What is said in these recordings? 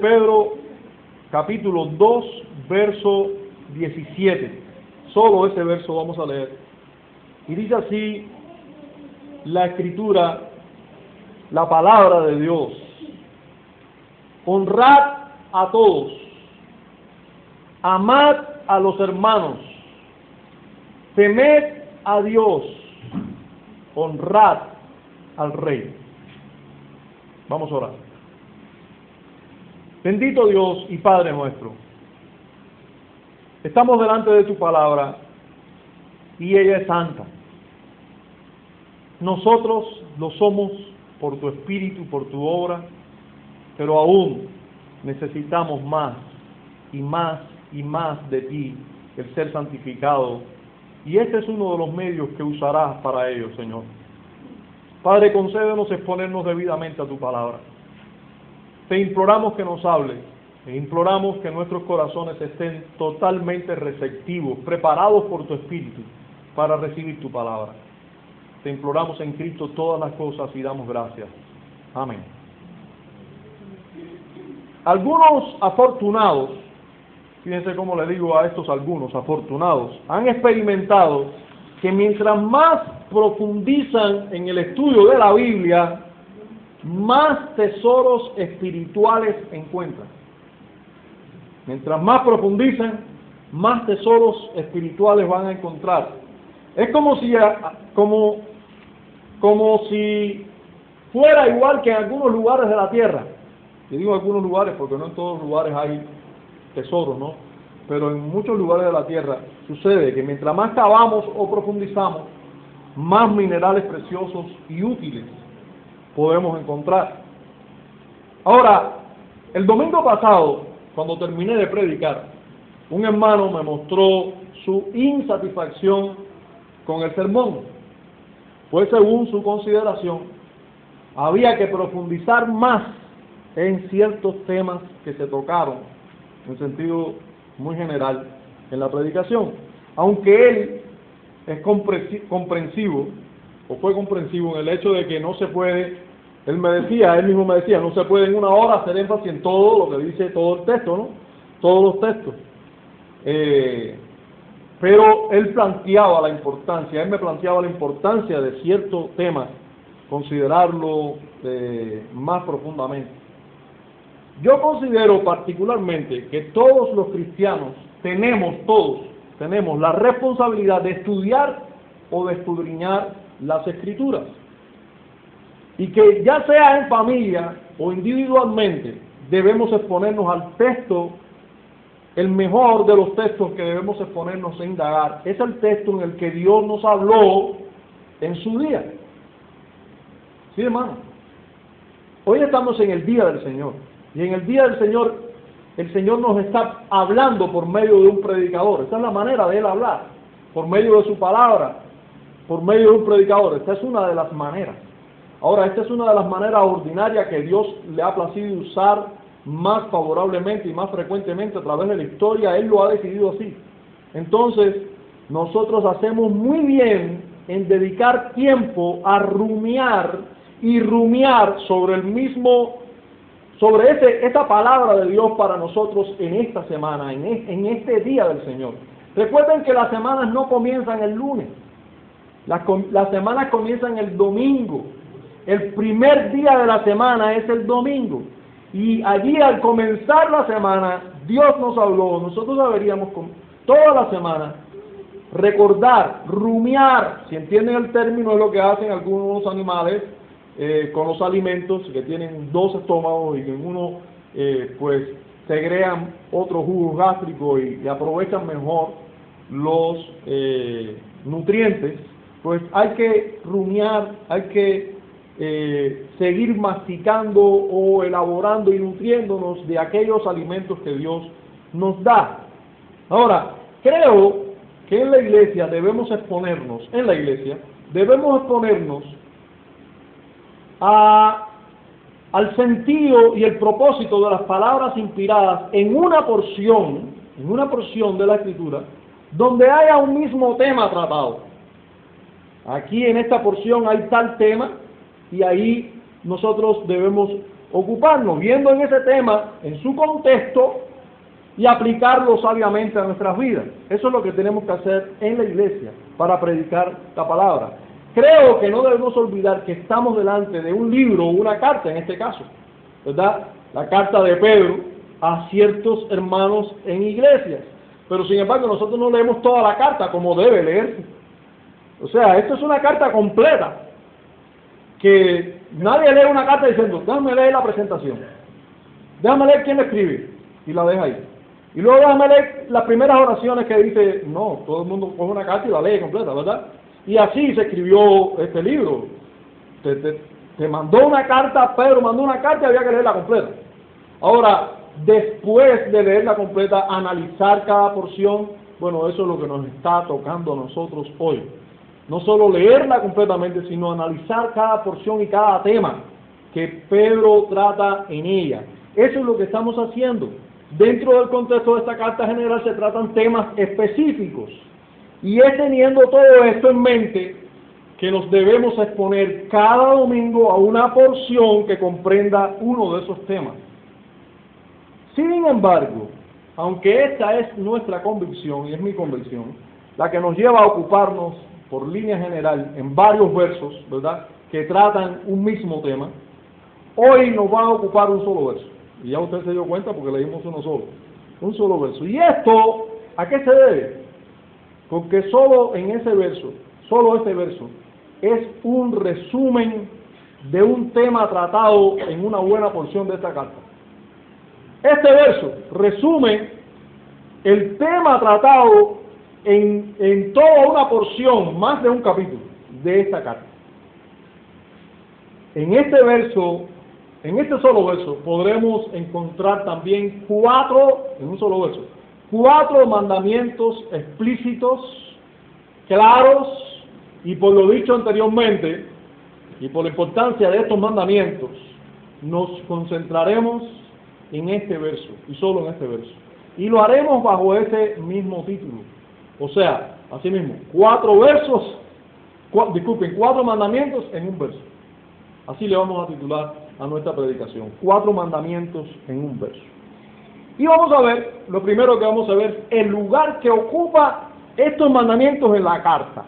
Pedro capítulo 2, verso 17. Solo ese verso vamos a leer. Y dice así la escritura, la palabra de Dios. Honrad a todos. Amad a los hermanos. Temed a Dios. Honrad al rey. Vamos a orar. Bendito Dios y Padre nuestro, estamos delante de tu palabra y ella es santa. Nosotros lo somos por tu espíritu, por tu obra, pero aún necesitamos más y más y más de ti, el ser santificado. Y este es uno de los medios que usarás para ello, Señor. Padre, concédenos exponernos debidamente a tu palabra. Te imploramos que nos hables, te imploramos que nuestros corazones estén totalmente receptivos, preparados por tu Espíritu para recibir tu palabra. Te imploramos en Cristo todas las cosas y damos gracias. Amén. Algunos afortunados, fíjense cómo le digo a estos algunos afortunados, han experimentado que mientras más profundizan en el estudio de la Biblia, más tesoros espirituales encuentran. Mientras más profundicen, más tesoros espirituales van a encontrar. Es como si, como, como si fuera igual que en algunos lugares de la tierra. Y digo algunos lugares porque no en todos los lugares hay tesoros, ¿no? Pero en muchos lugares de la tierra sucede que mientras más cavamos o profundizamos, más minerales preciosos y útiles podemos encontrar. Ahora, el domingo pasado, cuando terminé de predicar, un hermano me mostró su insatisfacción con el sermón. Pues según su consideración, había que profundizar más en ciertos temas que se tocaron, en sentido muy general, en la predicación. Aunque él es comprensivo o fue comprensivo en el hecho de que no se puede, él me decía, él mismo me decía, no se puede en una hora hacer énfasis en todo lo que dice todo el texto, ¿no? Todos los textos. Eh, pero él planteaba la importancia, él me planteaba la importancia de ciertos temas, considerarlo eh, más profundamente. Yo considero particularmente que todos los cristianos tenemos, todos, tenemos la responsabilidad de estudiar o de escudriñar las escrituras. Y que ya sea en familia o individualmente, debemos exponernos al texto, el mejor de los textos que debemos exponernos e indagar, es el texto en el que Dios nos habló en su día. ¿Sí, hermano? Hoy estamos en el día del Señor. Y en el día del Señor, el Señor nos está hablando por medio de un predicador. Esta es la manera de Él hablar, por medio de su palabra, por medio de un predicador. Esta es una de las maneras. Ahora, esta es una de las maneras ordinarias que Dios le ha placido usar más favorablemente y más frecuentemente a través de la historia. Él lo ha decidido así. Entonces, nosotros hacemos muy bien en dedicar tiempo a rumiar y rumiar sobre el mismo, sobre ese, esta palabra de Dios para nosotros en esta semana, en, en este día del Señor. Recuerden que las semanas no comienzan el lunes. Las, las semanas comienzan el domingo. El primer día de la semana es el domingo. Y allí al comenzar la semana, Dios nos habló, nosotros deberíamos toda la semana recordar, rumiar, si entienden el término, es lo que hacen algunos animales eh, con los alimentos, que tienen dos estómagos y que en uno eh, pues segregan otro jugo gástrico y, aprovechan mejor los eh, nutrientes pues hay que rumiar, hay que eh, seguir masticando o elaborando y nutriéndonos de aquellos alimentos que Dios nos da. Ahora, creo que en la iglesia debemos exponernos, en la iglesia debemos exponernos a, al sentido y el propósito de las palabras inspiradas en una porción, en una porción de la escritura, donde haya un mismo tema tratado. Aquí en esta porción hay tal tema y ahí nosotros debemos ocuparnos viendo en ese tema, en su contexto, y aplicarlo sabiamente a nuestras vidas. Eso es lo que tenemos que hacer en la iglesia para predicar la palabra. Creo que no debemos olvidar que estamos delante de un libro o una carta en este caso, ¿verdad? La carta de Pedro a ciertos hermanos en iglesias. Pero sin embargo nosotros no leemos toda la carta como debe leerse. O sea, esto es una carta completa. Que nadie lee una carta diciendo, déjame leer la presentación. Déjame leer quién la escribe. Y la deja ahí. Y luego déjame leer las primeras oraciones que dice, no, todo el mundo coge una carta y la lee completa, ¿verdad? Y así se escribió este libro. Te, mandó una carta, Pedro mandó una carta y había que leerla completa. Ahora, después de leerla completa, analizar cada porción, bueno, eso es lo que nos está tocando a nosotros hoy. No solo leerla completamente, sino analizar cada porción y cada tema que Pedro trata en ella. Eso es lo que estamos haciendo. Dentro del contexto de esta carta general se tratan temas específicos. Y es teniendo todo esto en mente que nos debemos exponer cada domingo a una porción que comprenda uno de esos temas. Sin embargo, aunque esta es nuestra convicción y es mi convicción, la que nos lleva a ocuparnos por línea general en varios versos, ¿verdad?, que tratan un mismo tema, hoy nos va a ocupar un solo verso. Y ya usted se dio cuenta porque leímos uno solo, un solo verso. ¿Y esto a qué se debe? Porque solo en ese verso, solo ese verso, es un resumen de un tema tratado en una buena porción de esta carta. Este verso resume el tema tratado en, en toda una porción, más de un capítulo de esta carta. En este verso, en este solo verso, podremos encontrar también cuatro, en un solo verso, cuatro mandamientos explícitos, claros, y por lo dicho anteriormente, y por la importancia de estos mandamientos, nos concentraremos en este verso, y solo en este verso. Y lo haremos bajo ese mismo título. O sea, así mismo, cuatro versos, disculpen, cuatro mandamientos en un verso. Así le vamos a titular a nuestra predicación, cuatro mandamientos en un verso. Y vamos a ver, lo primero que vamos a ver, el lugar que ocupa estos mandamientos en la carta.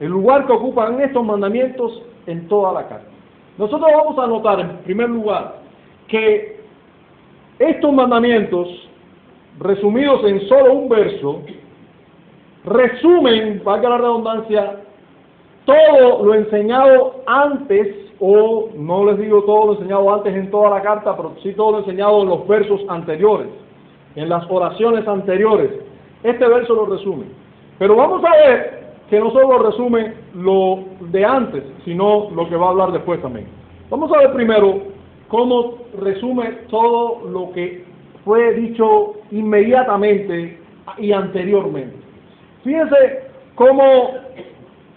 El lugar que ocupan estos mandamientos en toda la carta. Nosotros vamos a notar, en primer lugar, que estos mandamientos, resumidos en solo un verso, resumen, valga la redundancia, todo lo enseñado antes o no les digo todo lo enseñado antes en toda la carta, pero sí todo lo enseñado en los versos anteriores, en las oraciones anteriores. Este verso lo resume. Pero vamos a ver que no solo resume lo de antes, sino lo que va a hablar después también. Vamos a ver primero cómo resume todo lo que fue dicho inmediatamente y anteriormente. Fíjense cómo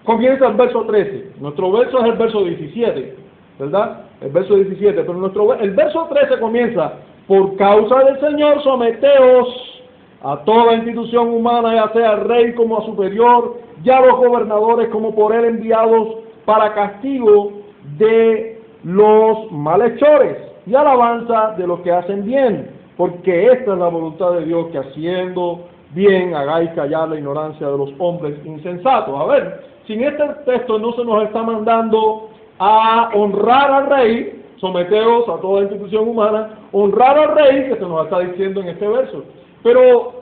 comienza el verso 13. Nuestro verso es el verso 17, ¿verdad? El verso 17, pero nuestro, el verso 13 comienza, por causa del Señor, someteos a toda institución humana, ya sea rey como a superior, ya los gobernadores como por él enviados para castigo de los malhechores y alabanza de los que hacen bien, porque esta es la voluntad de Dios que haciendo bien hagáis callar la ignorancia de los hombres insensatos. A ver, sin este texto no se nos está mandando a honrar al rey, someteos a toda institución humana, honrar al rey, que se nos está diciendo en este verso. Pero,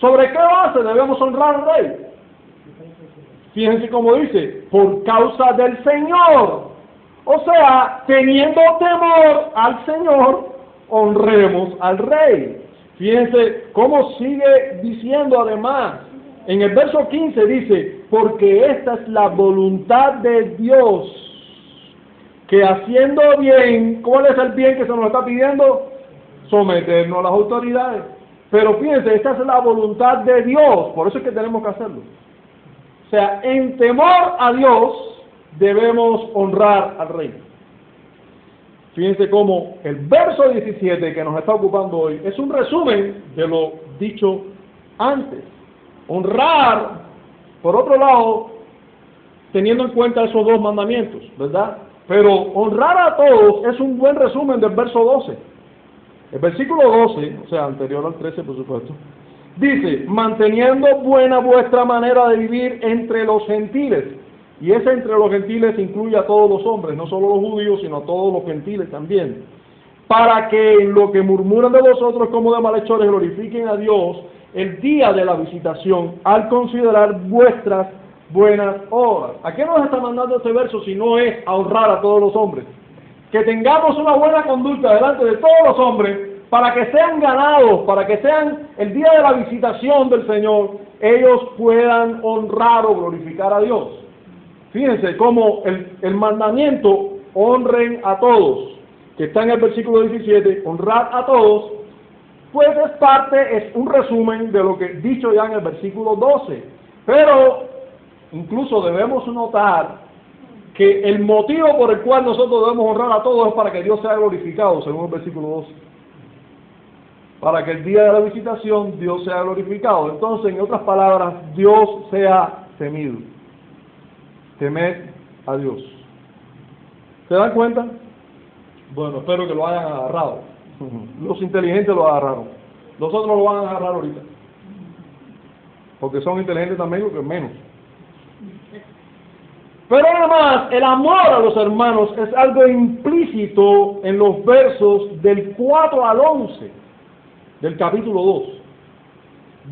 ¿sobre qué base debemos honrar al rey? Fíjense cómo dice, por causa del Señor. O sea, teniendo temor al Señor, honremos al rey. Fíjense cómo sigue diciendo además, en el verso 15 dice, porque esta es la voluntad de Dios, que haciendo bien, ¿cuál es el bien que se nos está pidiendo? Someternos a las autoridades. Pero fíjense, esta es la voluntad de Dios, por eso es que tenemos que hacerlo. O sea, en temor a Dios debemos honrar al rey. Fíjense cómo el verso 17 que nos está ocupando hoy es un resumen de lo dicho antes. Honrar, por otro lado, teniendo en cuenta esos dos mandamientos, ¿verdad? Pero honrar a todos es un buen resumen del verso 12. El versículo 12, o sea, anterior al 13, por supuesto, dice, manteniendo buena vuestra manera de vivir entre los gentiles. Y ese entre los gentiles incluye a todos los hombres, no solo los judíos, sino a todos los gentiles también. Para que en lo que murmuran de vosotros como de malhechores glorifiquen a Dios el día de la visitación al considerar vuestras buenas obras. ¿A qué nos está mandando este verso si no es a honrar a todos los hombres? Que tengamos una buena conducta delante de todos los hombres para que sean ganados, para que sean el día de la visitación del Señor, ellos puedan honrar o glorificar a Dios. Fíjense cómo el, mandamiento honren a todos, que está en el versículo 17, honrar a todos, pues es parte, es un resumen de lo que dicho ya en el versículo 12. Pero incluso debemos notar que el motivo por el cual nosotros debemos honrar a todos es para que Dios sea glorificado, según el versículo 12. Para que el día de la visitación Dios sea glorificado. Entonces, en otras palabras, Dios sea temido. Temed a Dios. ¿Se dan cuenta? Bueno, espero que lo hayan agarrado. Los inteligentes lo agarraron. Los otros lo van a agarrar ahorita. Porque son inteligentes también, que menos. Pero además, el amor a los hermanos es algo implícito en los versos del 4 al 11 del capítulo 2.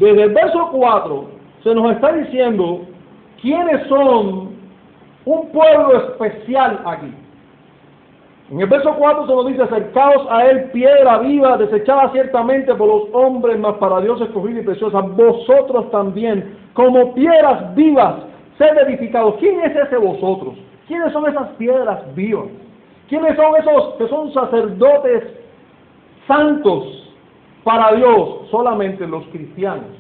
Desde el verso 4 se nos está diciendo quiénes son un pueblo especial aquí. En el verso 4 se nos dice, acercaos a él piedra viva, desechada ciertamente por los hombres, mas para Dios escogida y preciosa, vosotros también, como piedras vivas, sed edificados. ¿Quién es ese vosotros? ¿Quiénes son esas piedras vivas? ¿Quiénes son esos que son sacerdotes santos para Dios? Solamente los cristianos.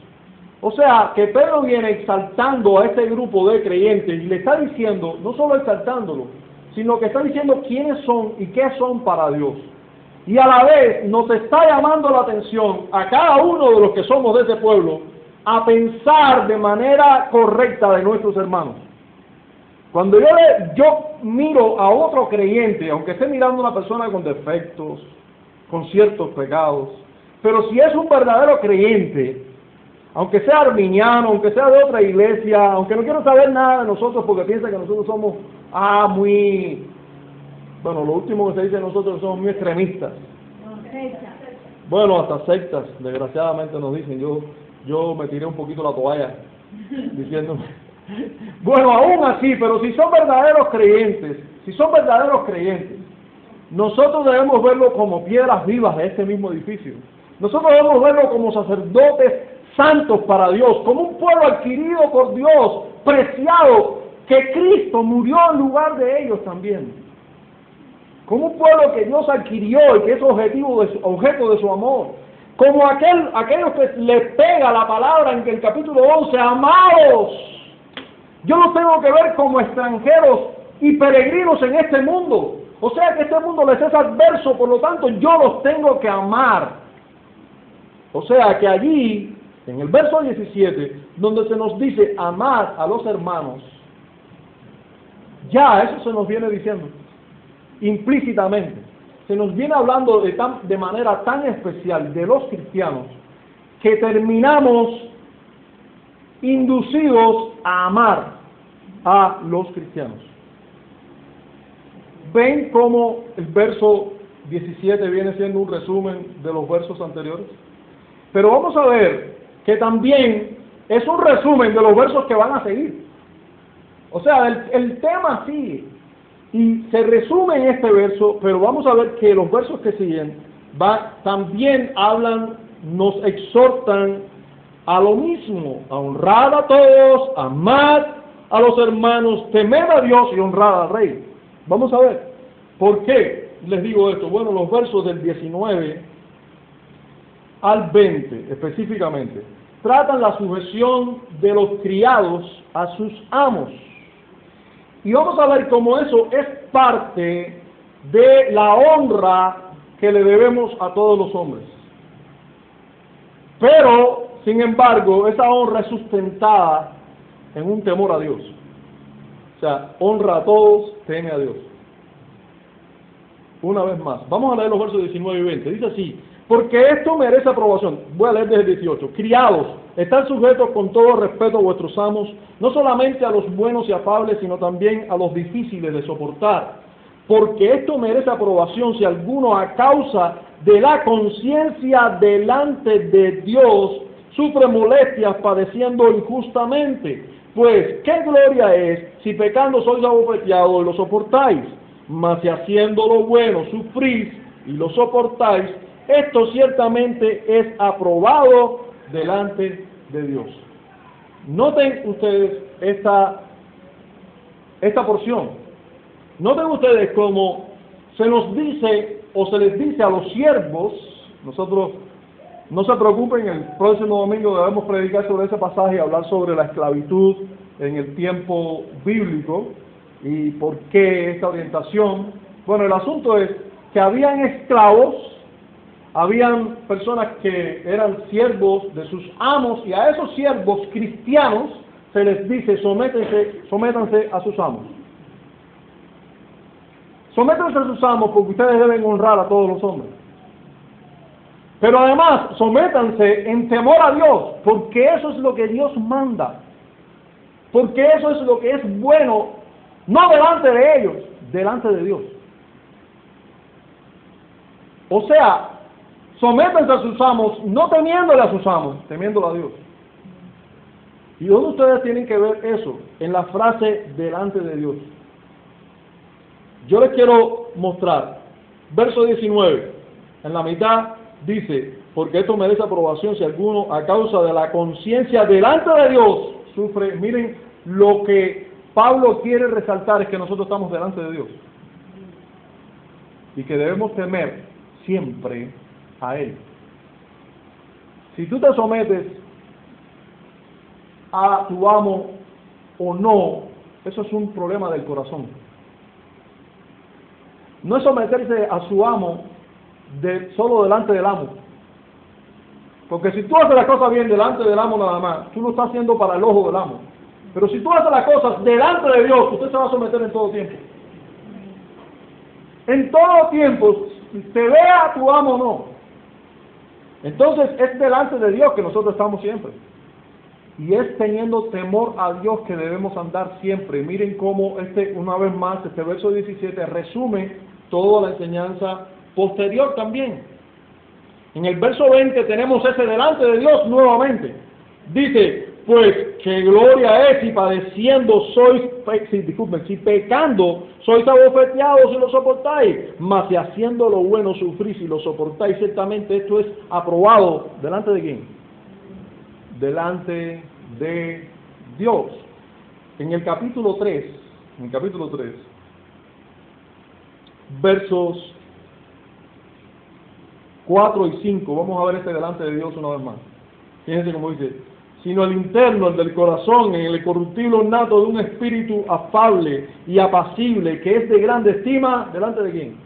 O sea, que Pedro viene exaltando a este grupo de creyentes y le está diciendo, no solo exaltándolo, sino que está diciendo quiénes son y qué son para Dios. Y a la vez nos está llamando la atención a cada uno de los que somos de ese pueblo a pensar de manera correcta de nuestros hermanos. Cuando yo, le, yo miro a otro creyente, aunque esté mirando a una persona con defectos, con ciertos pecados, pero si es un verdadero creyente, aunque sea arminiano, aunque sea de otra iglesia, aunque no quiero saber nada de nosotros porque piensa que nosotros somos ah, muy, bueno, lo último que se dice nosotros somos muy extremistas. Bueno, hasta sectas, desgraciadamente nos dicen, yo, yo me tiré un poquito la toalla diciéndome, bueno, aún así, pero si son verdaderos creyentes, si son verdaderos creyentes, nosotros debemos verlo como piedras vivas de este mismo edificio. Nosotros debemos verlo como sacerdotes santos para Dios, como un pueblo adquirido por Dios, preciado, que Cristo murió en lugar de ellos también. Como un pueblo que Dios adquirió y que es objetivo de su, objeto de su amor. Como aquel, aquellos que le pega la palabra en el capítulo 11, amados. Yo los tengo que ver como extranjeros y peregrinos en este mundo. O sea que este mundo les es adverso, por lo tanto yo los tengo que amar. O sea que allí, en el verso 17, donde se nos dice amar a los hermanos, ya eso se nos viene diciendo, implícitamente. Se nos viene hablando de, tan, de manera tan especial de los cristianos que terminamos inducidos a amar a los cristianos. ¿Ven cómo el verso 17 viene siendo un resumen de los versos anteriores? Pero vamos a ver que también es un resumen de los versos que van a seguir. O sea, el, tema sigue y se resume en este verso, pero vamos a ver que los versos que siguen va, también hablan, nos exhortan a lo mismo, a honrar a todos, a amar a los hermanos, temer a Dios y honrar al Rey. Vamos a ver, ¿por qué les digo esto? Bueno, los versos del 19 al 20 específicamente tratan la sujeción de los criados a sus amos. Y vamos a ver cómo eso es parte de la honra que le debemos a todos los hombres. Pero, sin embargo, esa honra es sustentada en un temor a Dios. O sea, honra a todos, teme a Dios. una vez más. Vamos a leer los versos 19 y 20. Dice así, porque esto merece aprobación. Voy a leer desde el 18. Criados, están sujetos con todo respeto a vuestros amos, no solamente a los buenos y afables, sino también a los difíciles de soportar. Porque esto merece aprobación si alguno a causa de la conciencia delante de Dios sufre molestias padeciendo injustamente. Pues, ¿qué gloria es si pecando sois abofeteados y lo soportáis? Mas si haciendo lo bueno sufrís y lo soportáis, esto ciertamente es aprobado delante de Dios. Noten ustedes esta, esta porción. Noten ustedes cómo se nos dice o se les dice a los siervos, nosotros no se preocupen, el próximo domingo debemos predicar sobre ese pasaje y hablar sobre la esclavitud en el tiempo bíblico y por qué esta orientación. Bueno, el asunto es que habían esclavos habían personas que eran siervos de sus amos y a esos siervos cristianos se les dice sométense, sométanse a sus amos. Sométanse a sus amos porque ustedes deben honrar a todos los hombres. Pero además, sométanse en temor a Dios, porque eso es lo que Dios manda. Porque eso es lo que es bueno, no delante de ellos, delante de Dios. O sea, Sométanse a sus amos, no temiéndole a sus amos, temiéndole a Dios. ¿Y dónde ustedes tienen que ver eso? En la frase delante de Dios. Yo les quiero mostrar, verso 19, en la mitad dice, porque esto merece aprobación si alguno a causa de la conciencia delante de Dios sufre. Miren, lo que Pablo quiere resaltar es que nosotros estamos delante de Dios y que debemos temer siempre a Él. Si tú te sometes a tu amo o no, eso es un problema del corazón. No es someterse a su amo de, solo delante del amo. Porque si tú haces las cosas bien delante del amo nada más, tú lo estás haciendo para el ojo del amo. Pero si tú haces las cosas delante de Dios, usted se va a someter en todo tiempo. En todo tiempo, te vea tu amo o no, entonces es delante de Dios que nosotros estamos siempre. Y es teniendo temor a Dios que debemos andar siempre. Miren cómo este, una vez más, este verso 17 resume toda la enseñanza posterior también. En el verso 20 tenemos ese delante de Dios nuevamente. Dice, pues qué gloria es si padeciendo sois, si, disculpen, si pecando sois abofeteados y lo soportáis, mas si haciendo lo bueno sufrís y lo soportáis, ciertamente esto es aprobado. ¿Delante de quién? Delante de Dios. En el capítulo 3, en el capítulo 3, versos 4 y 5, vamos a ver este delante de Dios una vez más. Fíjense cómo dice, sino el interno, el del corazón, en el corruptible nato de un espíritu afable y apacible, que es de grande estima, ¿delante de quién?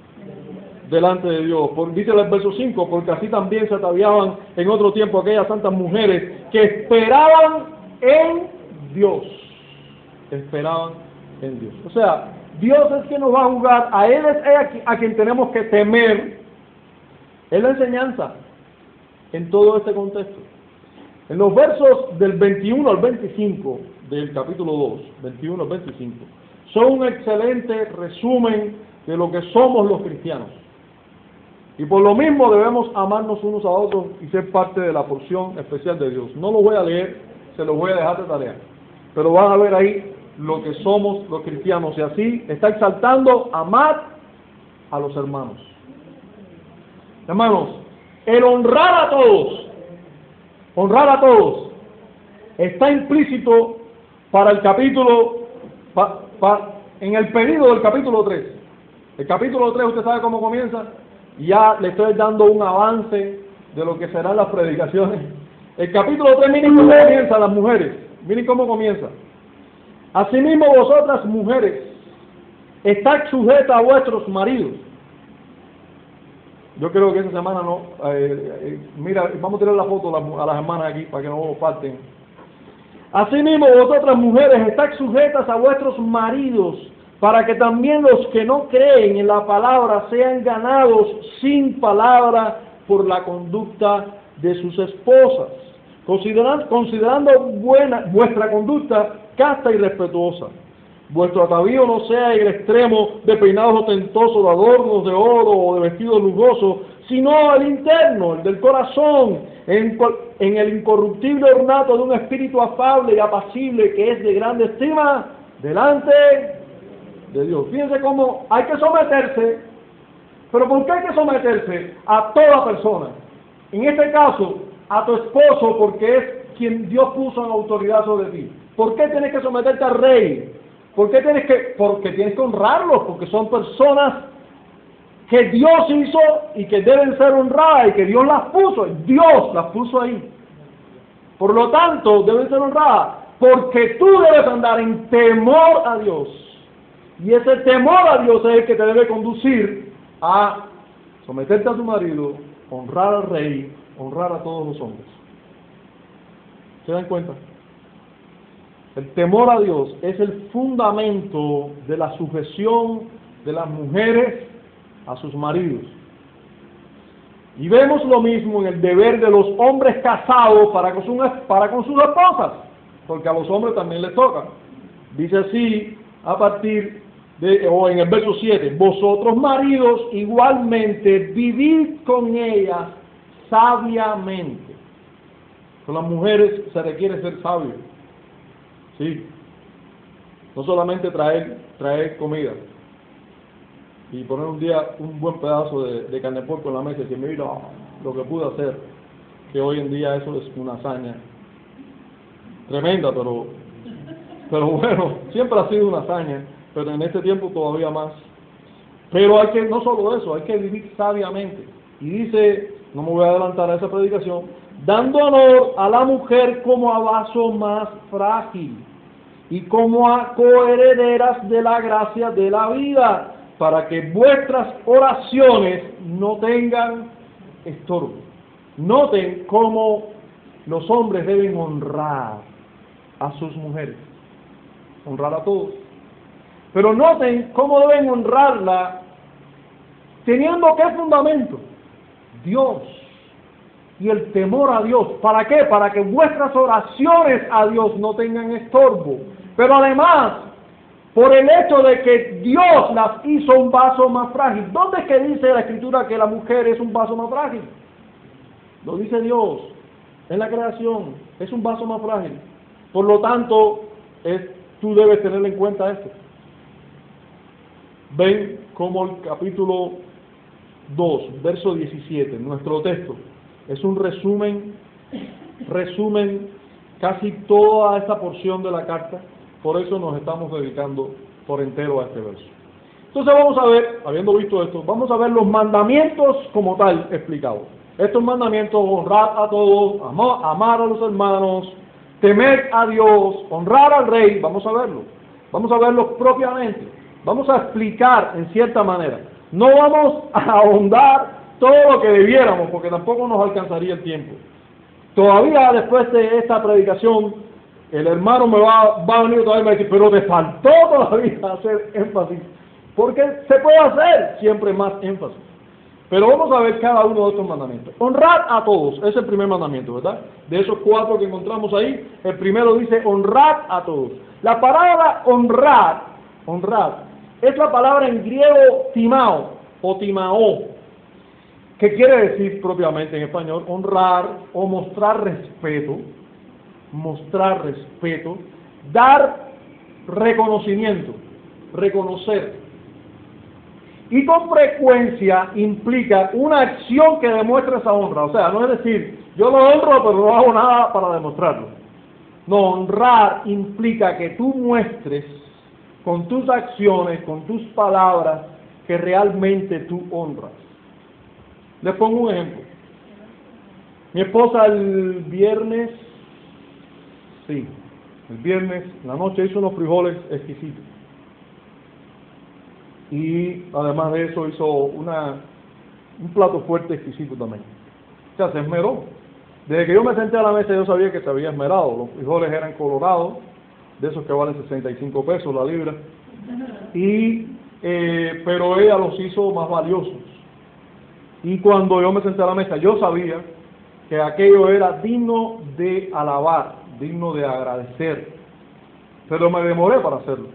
Delante de Dios. Por, dice el verso 5, porque así también se ataviaban en otro tiempo aquellas santas mujeres que esperaban en Dios. Esperaban en Dios. O sea, Dios es quien nos va a jugar, a Él es a quien tenemos que temer. Es la enseñanza en todo este contexto. En los versos del 21 al 25 del capítulo 2, 21 al 25, son un excelente resumen de lo que somos los cristianos. Y por lo mismo debemos amarnos unos a otros y ser parte de la porción especial de Dios. No lo voy a leer, se lo voy a dejar de tarea. Pero van a ver ahí lo que somos los cristianos. Y así está exaltando amar a los hermanos. Hermanos, el honrar a todos honrar a todos, está implícito para el capítulo, en el pedido del capítulo 3. El capítulo 3, usted sabe cómo comienza, ya le estoy dando un avance de lo que serán las predicaciones. El capítulo 3, miren cómo comienza las mujeres, miren cómo comienza. Asimismo vosotras mujeres, estad sujetas a vuestros maridos yo creo que esa semana no. Eh, eh, mira, vamos a tirar la foto a las, hermanas aquí para que no Así Asimismo, vosotras mujeres, estáis sujetas a vuestros maridos, para que también los que no creen en la palabra sean ganados sin palabra por la conducta de sus esposas, considerando, considerando buena vuestra conducta casta y respetuosa. Vuestro atavío no sea el extremo de peinados ostentosos, de adornos de oro o de vestidos lujosos, sino el interno, el del corazón, en, en el incorruptible ornato de un espíritu afable y apacible que es de grande estima delante de Dios. Fíjense cómo hay que someterse, pero ¿por qué hay que someterse? A toda persona. En este caso, a tu esposo, porque es quien Dios puso en autoridad sobre ti. ¿Por qué tienes que someterte al rey? ¿Por qué tienes que? Porque tienes que honrarlos, porque son personas que Dios hizo y que deben ser honradas y que Dios las puso. Dios las puso ahí. Por lo tanto, deben ser honradas porque tú debes andar en temor a Dios. Y ese temor a Dios es el que te debe conducir a someterte a tu marido, honrar al rey, honrar a todos los hombres. ¿Se dan cuenta? El temor a Dios es el fundamento de la sujeción de las mujeres a sus maridos. Y vemos lo mismo en el deber de los hombres casados para con, sus, para con sus esposas, porque a los hombres también les toca. Dice así a partir de, o en el verso 7, vosotros maridos igualmente vivid con ellas sabiamente. Con las mujeres se requiere ser sabio. Sí. No solamente traer, traer comida y poner un día un buen pedazo de, de carne porco en la mesa y decir, mira lo que pude hacer, que hoy en día eso es una hazaña tremenda, pero, pero bueno, siempre ha sido una hazaña, pero en este tiempo todavía más. Pero hay que, no solo eso, hay que vivir sabiamente. Y dice, no me voy a adelantar a esa predicación, dando honor a la mujer como a vaso más frágil y como a coherederas de la gracia de la vida, para que vuestras oraciones no tengan estorbo. Noten cómo los hombres deben honrar a sus mujeres, honrar a todos. Pero noten cómo deben honrarla teniendo qué fundamento? Dios y el temor a Dios. ¿Para qué? Para que vuestras oraciones a Dios no tengan estorbo. Pero además, por el hecho de que Dios las hizo un vaso más frágil. ¿Dónde es que dice la escritura que la mujer es un vaso más frágil? Lo dice Dios. En la creación es un vaso más frágil. Por lo tanto, es, tú debes tener en cuenta esto. Ven como el capítulo 2, verso 17, nuestro texto, es un resumen, resumen casi toda esta porción de la carta, por eso nos estamos dedicando por entero a este verso. Entonces vamos a ver, habiendo visto esto, vamos a ver los mandamientos como tal explicados. Estos mandamientos, honrar a todos, amar a los hermanos, temer a Dios, honrar al rey, vamos a verlo. Vamos a verlos propiamente. Vamos a explicar en cierta manera. No vamos a ahondar todo lo que debiéramos, porque tampoco nos alcanzaría el tiempo. Todavía después de esta predicación, el hermano me va, va a venir todavía y me va a decir, pero te faltó todavía hacer énfasis, porque se puede hacer siempre más énfasis. Pero vamos a ver cada uno de estos mandamientos. Honrar a todos, es el primer mandamiento, ¿verdad? De esos cuatro que encontramos ahí, el primero dice honrar a todos. La palabra honrar, honrar, es la palabra en griego timao o timao, que quiere decir propiamente en español honrar o mostrar respeto, mostrar respeto, dar reconocimiento, reconocer. Y con frecuencia implica una acción que demuestre esa honra. O sea, no es decir, yo lo honro, pero no hago nada para demostrarlo. No, honrar implica que tú muestres con tus acciones, con tus palabras, que realmente tú honras. Les pongo un ejemplo. Mi esposa el viernes, sí, el viernes, la noche hizo unos frijoles exquisitos. Y además de eso hizo una, un plato fuerte exquisito también. O sea, se esmeró. Desde que yo me senté a la mesa yo sabía que se había esmerado. Los frijoles eran colorados, de esos que valen 65 pesos la libra. y, eh, pero ella los hizo más valiosos. Y cuando yo me senté a la mesa, yo sabía que aquello era digno de alabar, digno de agradecer, pero me demoré para hacerlo.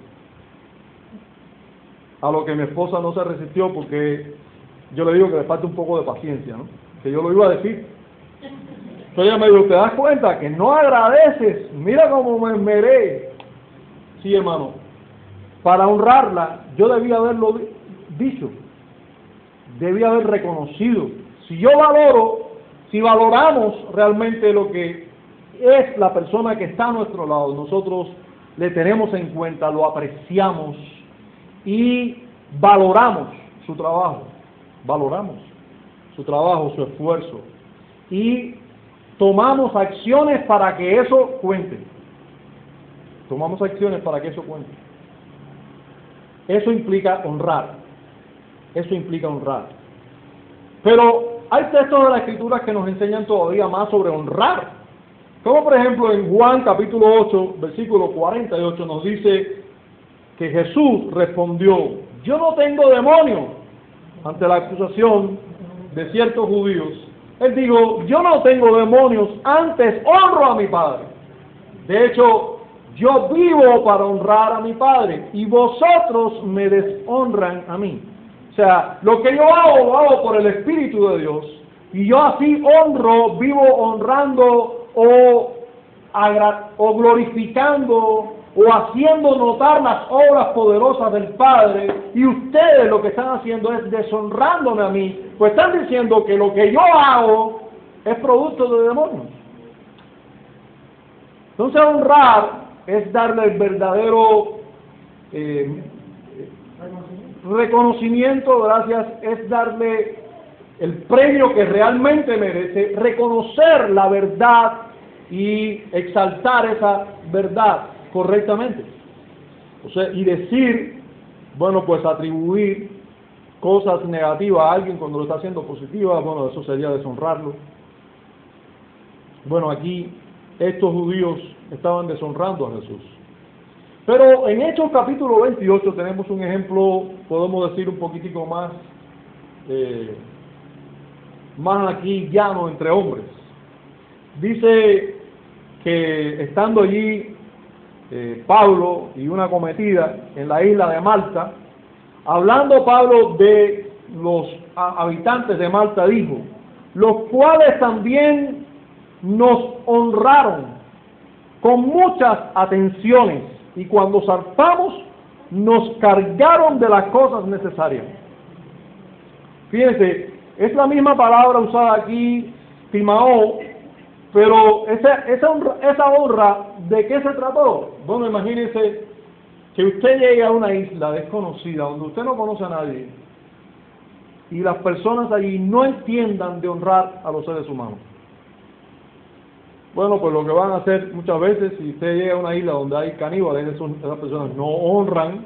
A lo que mi esposa no se resistió porque yo le digo que le falta un poco de paciencia, ¿no? que yo lo iba a decir. Entonces ella me dijo, ¿te das cuenta que no agradeces? Mira cómo me esmeré. Sí, hermano, para honrarla yo debía haberlo dicho, debía haber reconocido. Si yo valoro, si valoramos realmente lo que es la persona que está a nuestro lado, nosotros le tenemos en cuenta, lo apreciamos y valoramos su trabajo, valoramos su trabajo, su esfuerzo y tomamos acciones para que eso cuente. Tomamos acciones para que eso cuente. Eso implica honrar. Eso implica honrar. Pero hay textos de la Escritura que nos enseñan todavía más sobre honrar. Como por ejemplo en Juan capítulo 8, versículo 48 nos dice que Jesús respondió, yo no tengo demonio ante la acusación de ciertos judíos. Él dijo, yo no tengo demonios, antes honro a mi Padre. De hecho, yo vivo para honrar a mi Padre y vosotros me deshonran a mí. Sea, lo que yo hago, lo hago por el Espíritu de Dios y yo así honro, vivo honrando o, o glorificando o haciendo notar las obras poderosas del Padre y ustedes lo que están haciendo es deshonrándome a mí, pues están diciendo que lo que yo hago es producto de demonios. Entonces honrar es darle el verdadero eh, reconocimiento, gracias, es darle el premio que realmente merece, reconocer la verdad y exaltar esa verdad correctamente. O sea, y decir, bueno, pues atribuir cosas negativas a alguien cuando lo está haciendo positiva, bueno, eso sería deshonrarlo. Bueno, aquí estos judíos estaban deshonrando a Jesús. Pero en Hechos capítulo 28 tenemos un ejemplo, podemos decir un poquitico más, eh, más aquí llano entre hombres. Dice que estando allí eh, Pablo y una cometida en la isla de Malta, hablando Pablo de los habitantes de Malta, dijo, los cuales también nos honraron con muchas atenciones y cuando zarpamos nos cargaron de las cosas necesarias. Fíjense, es la misma palabra usada aquí, Timao, pero esa, esa, honra, honra, ¿de qué se trató? Bueno, imagínense que usted llegue a una isla desconocida, donde usted no conoce a nadie, y las personas allí no entiendan de honrar a los seres humanos. Bueno, pues lo que van a hacer muchas veces, si usted llega a una isla donde hay caníbales, esas personas no honran,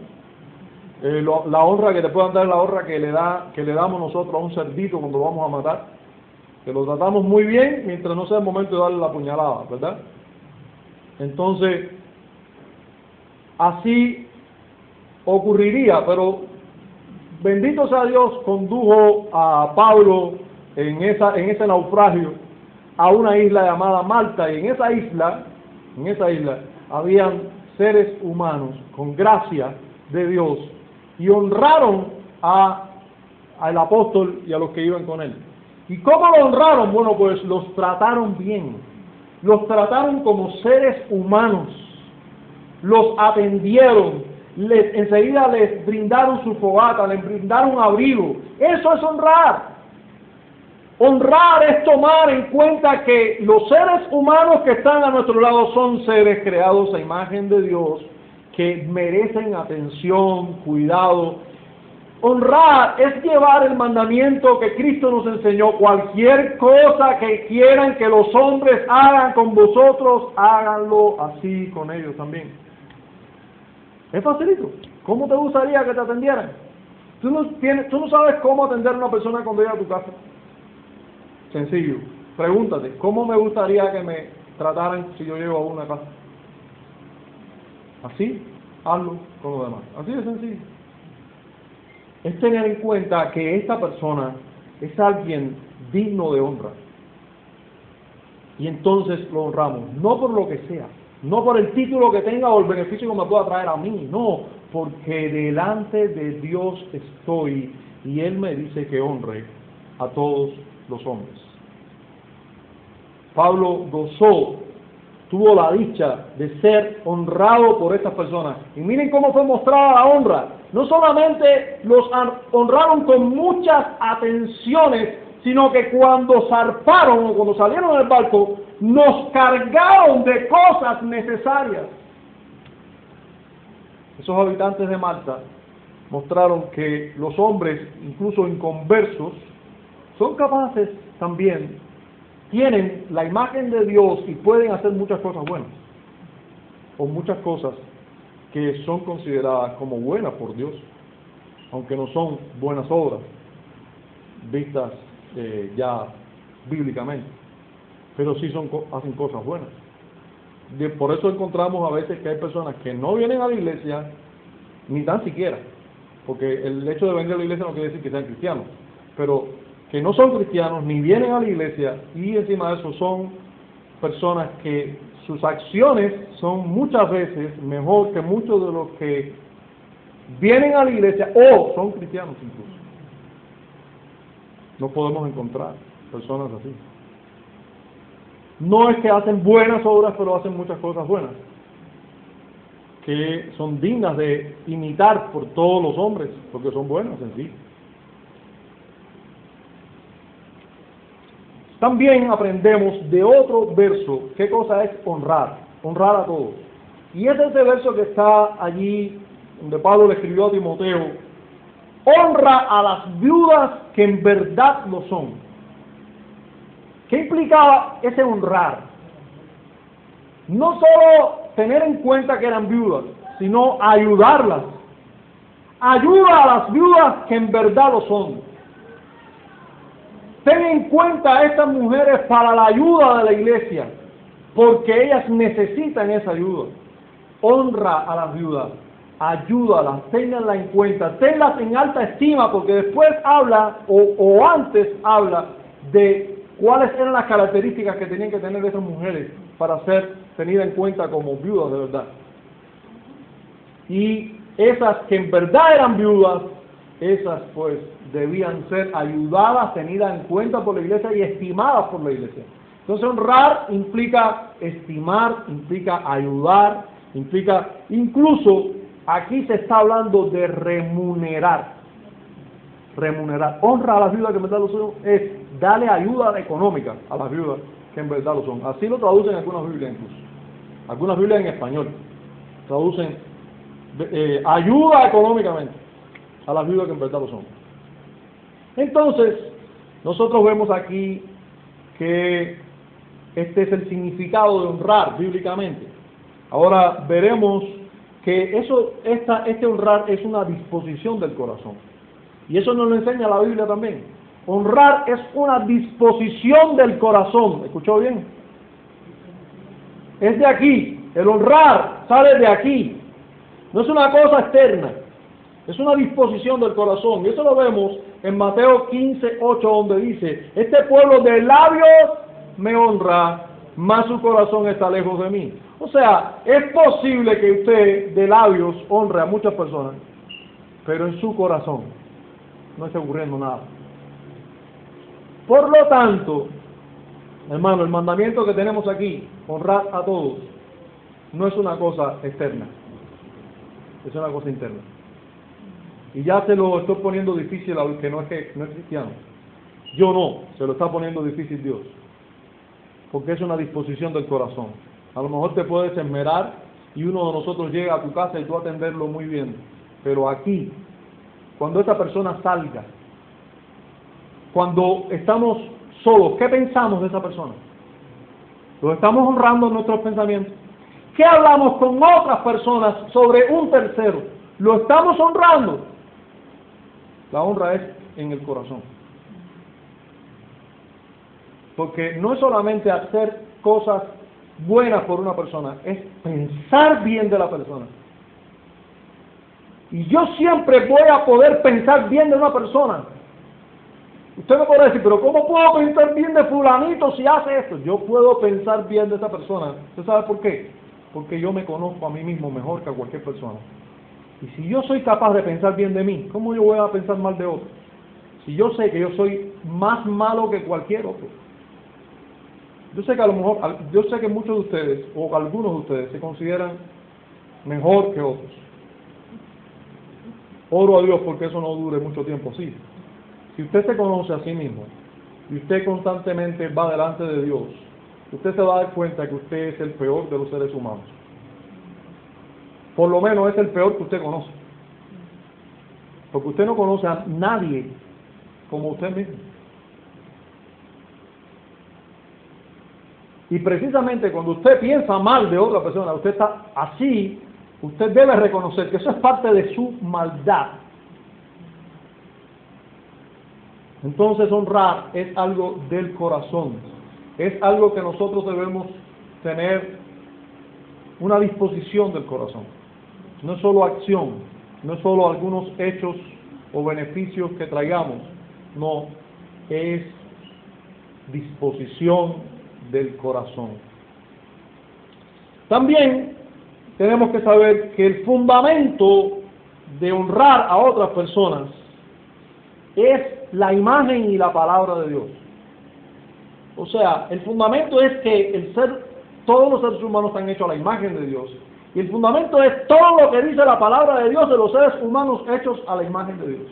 eh, la honra que te puedan dar la honra que le, da, que le damos nosotros a un cerdito cuando lo vamos a matar que lo tratamos muy bien mientras no sea el momento de darle la puñalada, ¿verdad? Entonces, así ocurriría, pero bendito sea Dios, condujo a Pablo en, esa, en ese naufragio a una isla llamada Malta, y en esa isla, en esa isla, habían seres humanos con gracia de Dios y honraron a, al apóstol y a los que iban con él. ¿Y cómo lo honraron? Bueno, pues los trataron bien. Los trataron como seres humanos. Los atendieron. Les, enseguida les brindaron su fogata, les brindaron abrigo. Eso es honrar. Honrar es tomar en cuenta que los seres humanos que están a nuestro lado son seres creados a imagen de Dios que merecen atención, cuidado Honrar es llevar el mandamiento que Cristo nos enseñó. Cualquier cosa que quieran que los hombres hagan con vosotros, háganlo así con ellos también. Es facilito. ¿Cómo te gustaría que te atendieran? ¿Tú no, sabes cómo atender a una persona cuando llega a tu casa. Sencillo. Pregúntate, ¿cómo me gustaría que me trataran si yo llego a una casa? Así, hazlo con lo demás. Así de sencillo. es tener en cuenta que esta persona es alguien digno de honra. Y entonces lo honramos, no por lo que sea, no por el título que tenga o el beneficio que me pueda traer a mí, no, porque delante de Dios estoy y Él me dice que honre a todos los hombres. Pablo gozó, tuvo la dicha de ser honrado por estas personas. Y miren cómo fue mostrada la honra. No solamente los honraron con muchas atenciones, sino que cuando zarparon o cuando salieron del barco, nos cargaron de cosas necesarias. Esos habitantes de Malta mostraron que los hombres, incluso inconversos, son capaces también, tienen la imagen de Dios y pueden hacer muchas cosas buenas, o muchas cosas que son consideradas como buenas por Dios, aunque no son buenas obras vistas eh, ya bíblicamente, pero sí son, hacen cosas buenas. por eso encontramos a veces que hay personas que no vienen a la iglesia, ni tan siquiera, porque el hecho de venir a la iglesia no quiere decir que sean cristianos, pero que no son cristianos ni vienen a la iglesia y encima de eso son personas que sus acciones son muchas veces mejor que muchos de los que vienen a la iglesia o son cristianos incluso. No podemos encontrar personas así. No es que hacen buenas obras, pero hacen muchas cosas buenas, que son dignas de imitar por todos los hombres, porque son buenas en sí. También aprendemos de otro verso qué cosa es honrar, honrar a todos. Y es ese verso que está allí, donde Pablo le escribió a Timoteo, honra a las viudas que en verdad lo son. ¿Qué implicaba ese honrar? No solo tener en cuenta que eran viudas, sino ayudarlas. Ayuda a las viudas que en verdad lo son. Ten en cuenta a estas mujeres para la ayuda de la iglesia, porque ellas necesitan esa ayuda. Honra a las viudas, ayúdalas, tenganlas en cuenta, tenlas en alta estima, porque después habla, o, o antes habla, de cuáles eran las características que tenían que tener esas mujeres para ser tenidas en cuenta como viudas de verdad. Y esas que en verdad eran viudas, esas pues debían ser ayudadas, tenidas en cuenta por la iglesia y estimadas por la iglesia. Entonces honrar implica estimar, implica ayudar, implica incluso aquí se está hablando de remunerar. Remunerar. Honra a las viudas que en verdad lo son es darle ayuda económica a las viudas que en verdad lo son. Así lo traducen algunas Biblias incluso. Algunas Biblias en español traducen eh, ayuda económicamente a las viudas que en verdad lo son. Entonces, nosotros vemos aquí que este es el significado de honrar bíblicamente. Ahora veremos que eso, esta, este honrar es una disposición del corazón. Y eso nos lo enseña la Biblia también. Honrar es una disposición del corazón. ¿Escuchó bien? Es de aquí. El honrar sale de aquí. No es una cosa externa. Es una disposición del corazón. Y eso lo vemos en Mateo 15, 8, donde dice, este pueblo de labios me honra, mas su corazón está lejos de mí. O sea, es posible que usted de labios honre a muchas personas, pero en su corazón no esté ocurriendo nada. Por lo tanto, hermano, el mandamiento que tenemos aquí, honrar a todos, no es una cosa externa, es una cosa interna. Y ya se lo estoy poniendo difícil a que no es, que no es cristiano. Yo no, se lo está poniendo difícil Dios. Porque es una disposición del corazón. A lo mejor te puedes esmerar y uno de nosotros llega a tu casa y tú atenderlo muy bien. Pero aquí, cuando esta persona salga, cuando estamos solos, ¿qué pensamos de esa persona? ¿Lo estamos honrando en nuestros pensamientos? ¿Qué hablamos con otras personas sobre un tercero? ¿Lo estamos honrando? La honra es en el corazón. Porque no es solamente hacer cosas buenas por una persona, es pensar bien de la persona. Y yo siempre voy a poder pensar bien de una persona. Usted me puede decir, pero ¿cómo puedo pensar bien de fulanito si hace esto? Yo puedo pensar bien de esa persona. ¿Usted sabe por qué? Porque yo me conozco a mí mismo mejor que a cualquier persona. Y si yo soy capaz de pensar bien de mí, ¿cómo yo voy a pensar mal de otro? Si yo sé que yo soy más malo que cualquier otro. Yo sé que a lo mejor, yo sé que muchos de ustedes, o algunos de ustedes, se consideran mejor que otros. Oro a Dios porque eso no dure mucho tiempo, sí. Si usted se conoce a sí mismo y usted constantemente va delante de Dios, usted se va a dar cuenta que usted es el peor de los seres humanos. Por lo menos es el peor que usted conoce. Porque usted no conoce a nadie como usted mismo. Y precisamente cuando usted piensa mal de otra persona, usted está así, usted debe reconocer que eso es parte de su maldad. Entonces honrar es algo del corazón, es algo que nosotros debemos tener una disposición del corazón. No es solo acción, no es solo algunos hechos o beneficios que traigamos, no, es disposición del corazón. También tenemos que saber que el fundamento de honrar a otras personas es la imagen y la palabra de Dios. O sea, el fundamento es que el ser, todos los seres humanos están hechos a la imagen de Dios. Y el fundamento es todo lo que dice la palabra de Dios de los seres humanos hechos a la imagen de Dios.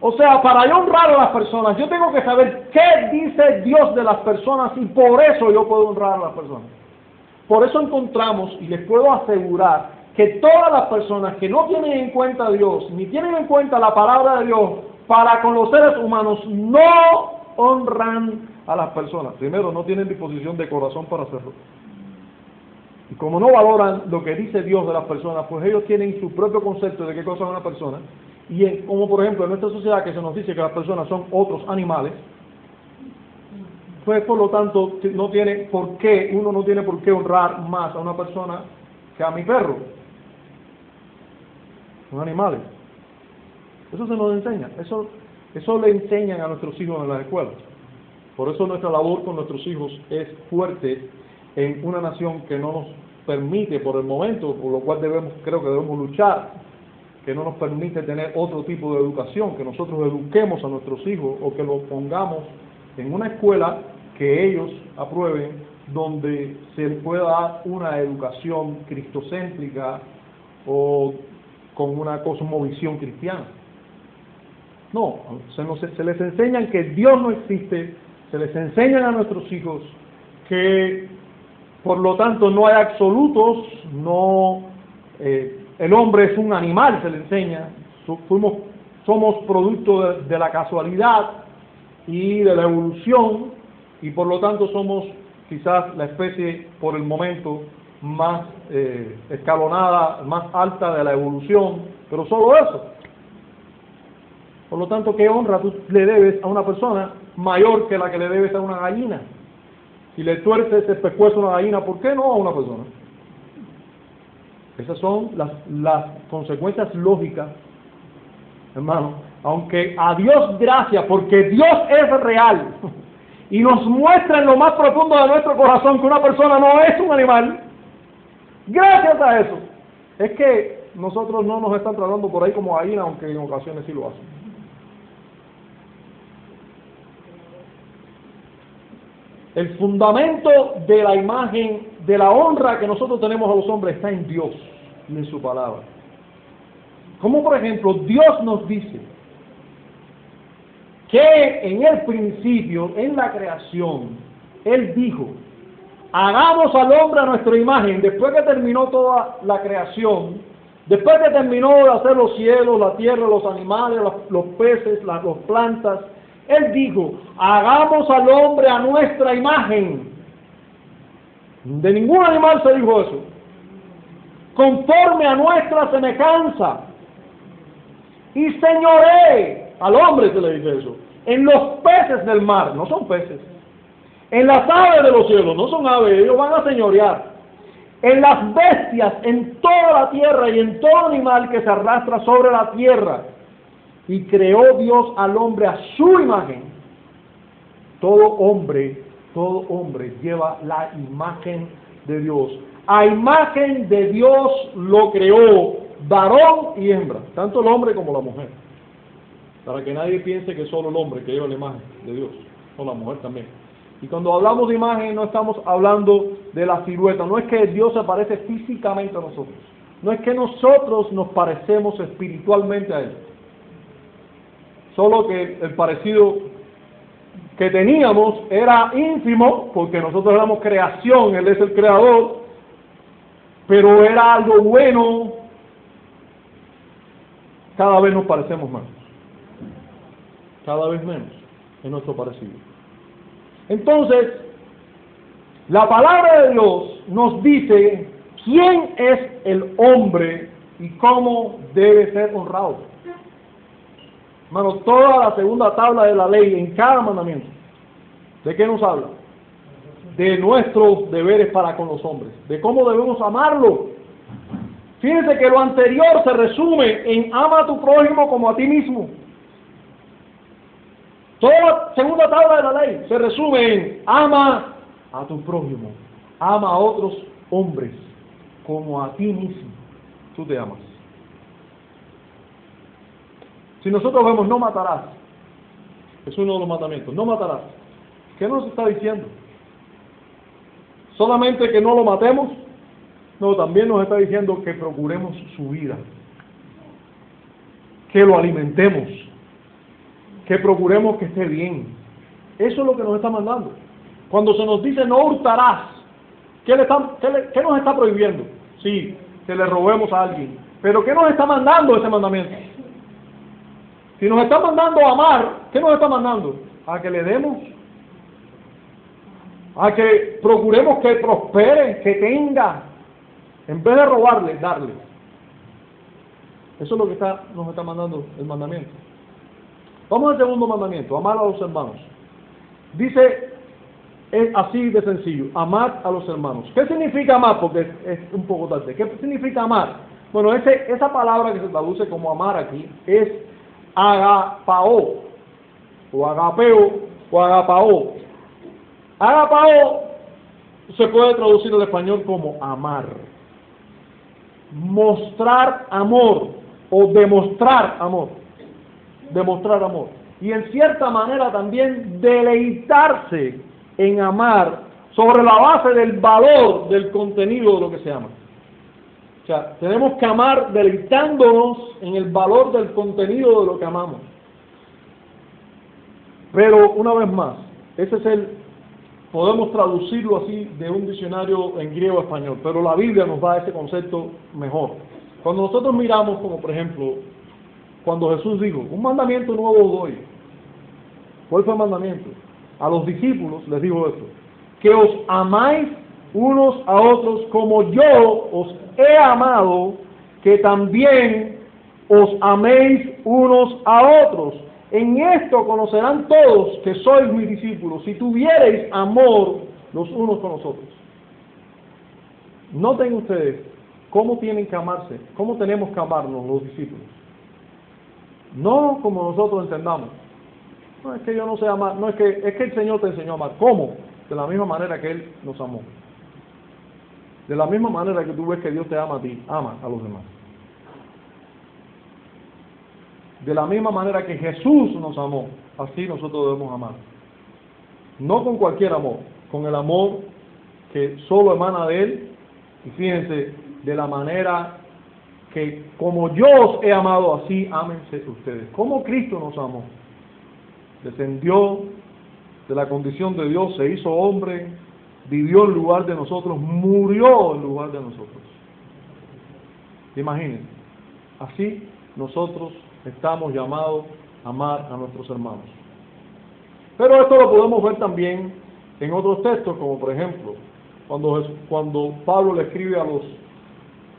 O sea, para yo honrar a las personas, yo tengo que saber qué dice Dios de las personas y por eso yo puedo honrar a las personas. Por eso encontramos, y les puedo asegurar, que todas las personas que no tienen en cuenta a Dios, ni tienen en cuenta la palabra de Dios, para con los seres humanos, no honran a las personas. Primero, no tienen disposición de corazón para hacerlo. Como no valoran lo que dice Dios de las personas, pues ellos tienen su propio concepto de qué cosa es una persona. Y como por ejemplo en nuestra sociedad que se nos dice que las personas son otros animales, pues por lo tanto no tiene por qué, uno no tiene por qué honrar más a una persona que a mi perro. Son animales. Eso se nos enseña. Eso, eso le enseñan a nuestros hijos en las escuelas. Por eso nuestra labor con nuestros hijos es fuerte en una nación que no nos permite por el momento, por lo cual debemos, creo que debemos luchar, que no nos permite tener otro tipo de educación, que nosotros eduquemos a nuestros hijos o que los pongamos en una escuela que ellos aprueben, donde se pueda dar una educación cristocéntrica o con una cosmovisión cristiana. No, se, se les enseñan que Dios no existe, se les enseñan a nuestros hijos que por lo tanto no hay absolutos, no eh, el hombre es un animal, se le enseña, fuimos, somos producto de, la casualidad y de la evolución y por lo tanto somos quizás la especie por el momento más eh, escalonada, más alta de la evolución, pero solo eso. Por lo tanto, ¿qué honra tú le debes a una persona mayor que la que le debes a una gallina? Si le tuerces el pescuezo a una gallina, ¿por qué no a una persona? Esas son las, las consecuencias lógicas, hermano. Aunque a Dios gracias, porque Dios es real y nos muestra en lo más profundo de nuestro corazón que una persona no es un animal. Gracias a eso. Es que nosotros no nos están tratando por ahí como gallina, aunque en ocasiones sí lo hacen. El fundamento de la imagen, de la honra que nosotros tenemos a los hombres está en Dios y en su palabra. Como por ejemplo, Dios nos dice que en el principio, en la creación, Él dijo, hagamos al hombre a nuestra imagen, después que terminó toda la creación, después que terminó de hacer los cielos, la tierra, los animales, los, peces, las plantas, él dijo, hagamos al hombre a nuestra imagen. De ningún animal se dijo eso. Conforme a nuestra semejanza. Y señoré, al hombre se le dice eso, en los peces del mar, no son peces. En las aves de los cielos, no son aves, ellos van a señorear. en las bestias, en toda la tierra y en todo animal que se arrastra sobre la tierra. Y creó Dios al hombre a su imagen. Todo hombre, todo hombre lleva la imagen de Dios. A imagen de Dios lo creó, varón y hembra, tanto el hombre como la mujer. Para que nadie piense que solo el hombre que lleva la imagen de Dios, o la mujer también. Y cuando hablamos de imagen no estamos hablando de la silueta, no es que Dios se parece físicamente a nosotros, no es que nosotros nos parecemos espiritualmente a Él, solo que el parecido que teníamos era ínfimo, porque nosotros éramos creación, Él es el creador, pero era algo bueno, cada vez nos parecemos más, cada vez menos en nuestro parecido. Entonces, la palabra de Dios nos dice quién es el hombre y cómo debe ser honrado. Hermano, toda la segunda tabla de la ley en cada mandamiento, ¿de qué nos habla? De nuestros deberes para con los hombres, de cómo debemos amarlo. Fíjense que lo anterior se resume en ama a tu prójimo como a ti mismo. Toda la segunda tabla de la ley se resume en ama a tu prójimo, ama a otros hombres como a ti mismo. Tú te amas. Si nosotros vemos no matarás, es uno de los mandamientos, no matarás. ¿Qué nos está diciendo? Solamente que no lo matemos, no, también nos está diciendo que procuremos su vida, que lo alimentemos, que procuremos que esté bien. Eso es lo que nos está mandando. Cuando se nos dice no hurtarás, ¿qué, qué, nos está prohibiendo? Sí, que le robemos a alguien. Pero ¿qué nos está mandando ese mandamiento? Si nos está mandando a amar, ¿qué nos está mandando? A que le demos. A que procuremos que prospere, que tenga. En vez de robarle, darle. Eso es lo que está, nos está mandando el mandamiento. Vamos al segundo mandamiento, amar a los hermanos. Dice, es así de sencillo, amar a los hermanos. ¿Qué significa amar? Porque es, un poco tarde. ¿Qué significa amar? Bueno, ese, esa palabra que se traduce como amar aquí es agapao, o agapeo, o agapao. Agapao se puede traducir al español como amar. Mostrar amor o demostrar amor demostrar amor. Y en cierta manera también deleitarse en amar sobre la base del valor del contenido de lo que se ama. O sea, tenemos que amar deleitándonos en el valor del contenido de lo que amamos. Pero una vez más, ese es el, podemos traducirlo así de un diccionario en griego español, pero la Biblia nos da ese concepto mejor. Cuando nosotros miramos, como por ejemplo, cuando Jesús dijo, un mandamiento nuevo doy. ¿Cuál fue el mandamiento? A los discípulos les dijo esto, que os amáis unos a otros como yo os he amado, que también os améis unos a otros. En esto conocerán todos que sois mis discípulos, si tuviereis amor los unos con los otros. Noten ustedes cómo tienen que amarse, cómo tenemos que amarnos los discípulos. No como nosotros entendamos. No es que yo no sé amar, no es que es que el Señor te enseñó a amar. ¿Cómo? De la misma manera que Él nos amó. De la misma manera que tú ves que Dios te ama a ti, ama a los demás. De la misma manera que Jesús nos amó, así nosotros debemos amar. No con cualquier amor, con el amor que solo emana de Él. Y fíjense, de la manera que como yo os he amado, así ámense ustedes. Como Cristo nos amó. Descendió de la condición de Dios, se hizo hombre, vivió en lugar de nosotros, murió en lugar de nosotros. Imaginen, así nosotros estamos llamados a amar a nuestros hermanos. Pero esto lo podemos ver también en otros textos, como por ejemplo, cuando, cuando Pablo le escribe a los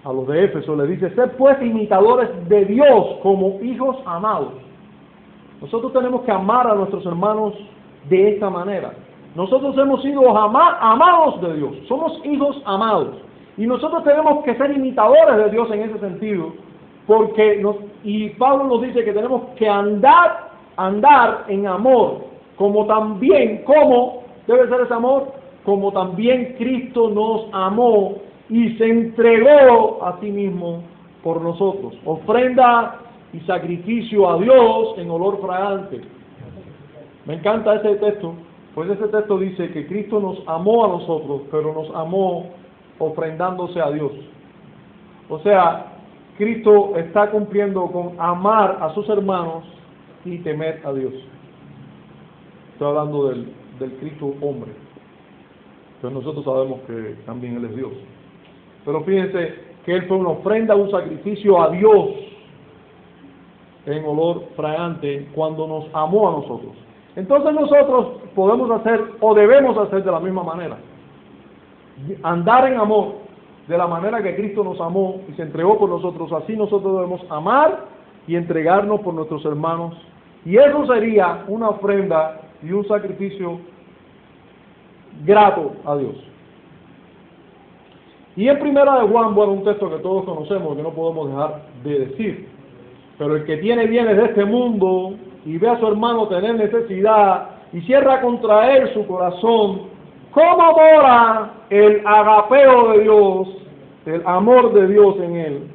a los de Éfeso, le dice, sed pues imitadores de Dios como hijos amados. Nosotros tenemos que amar a nuestros hermanos de esta manera. Nosotros hemos sido amados de Dios, somos hijos amados. Y nosotros tenemos que ser imitadores de Dios en ese sentido, porque nos, y Pablo nos dice que tenemos que andar, andar en amor, como también, como debe ser ese amor, como también Cristo nos amó y se entregó a sí mismo por nosotros. Ofrenda y sacrificio a Dios en olor fragante. Me encanta ese texto, pues ese texto dice que Cristo nos amó a nosotros, pero nos amó ofrendándose a Dios. O sea, Cristo está cumpliendo con amar a sus hermanos y temer a Dios. Estoy hablando del, del Cristo hombre. Pero nosotros sabemos que también Él es Dios. Pero fíjense que Él fue una ofrenda, un sacrificio a Dios en olor fragante cuando nos amó a nosotros. Entonces nosotros podemos hacer o debemos hacer de la misma manera. Andar en amor de la manera que Cristo nos amó y se entregó por nosotros. Así nosotros debemos amar y entregarnos por nuestros hermanos. Y eso sería una ofrenda y un sacrificio grato a Dios. Y en primera de Juan, bueno, un texto que todos conocemos, que no podemos dejar de decir. Pero el que tiene bienes de este mundo y ve a su hermano tener necesidad y cierra contra él su corazón, ¿cómo mora el agapeo de Dios, el amor de Dios en él?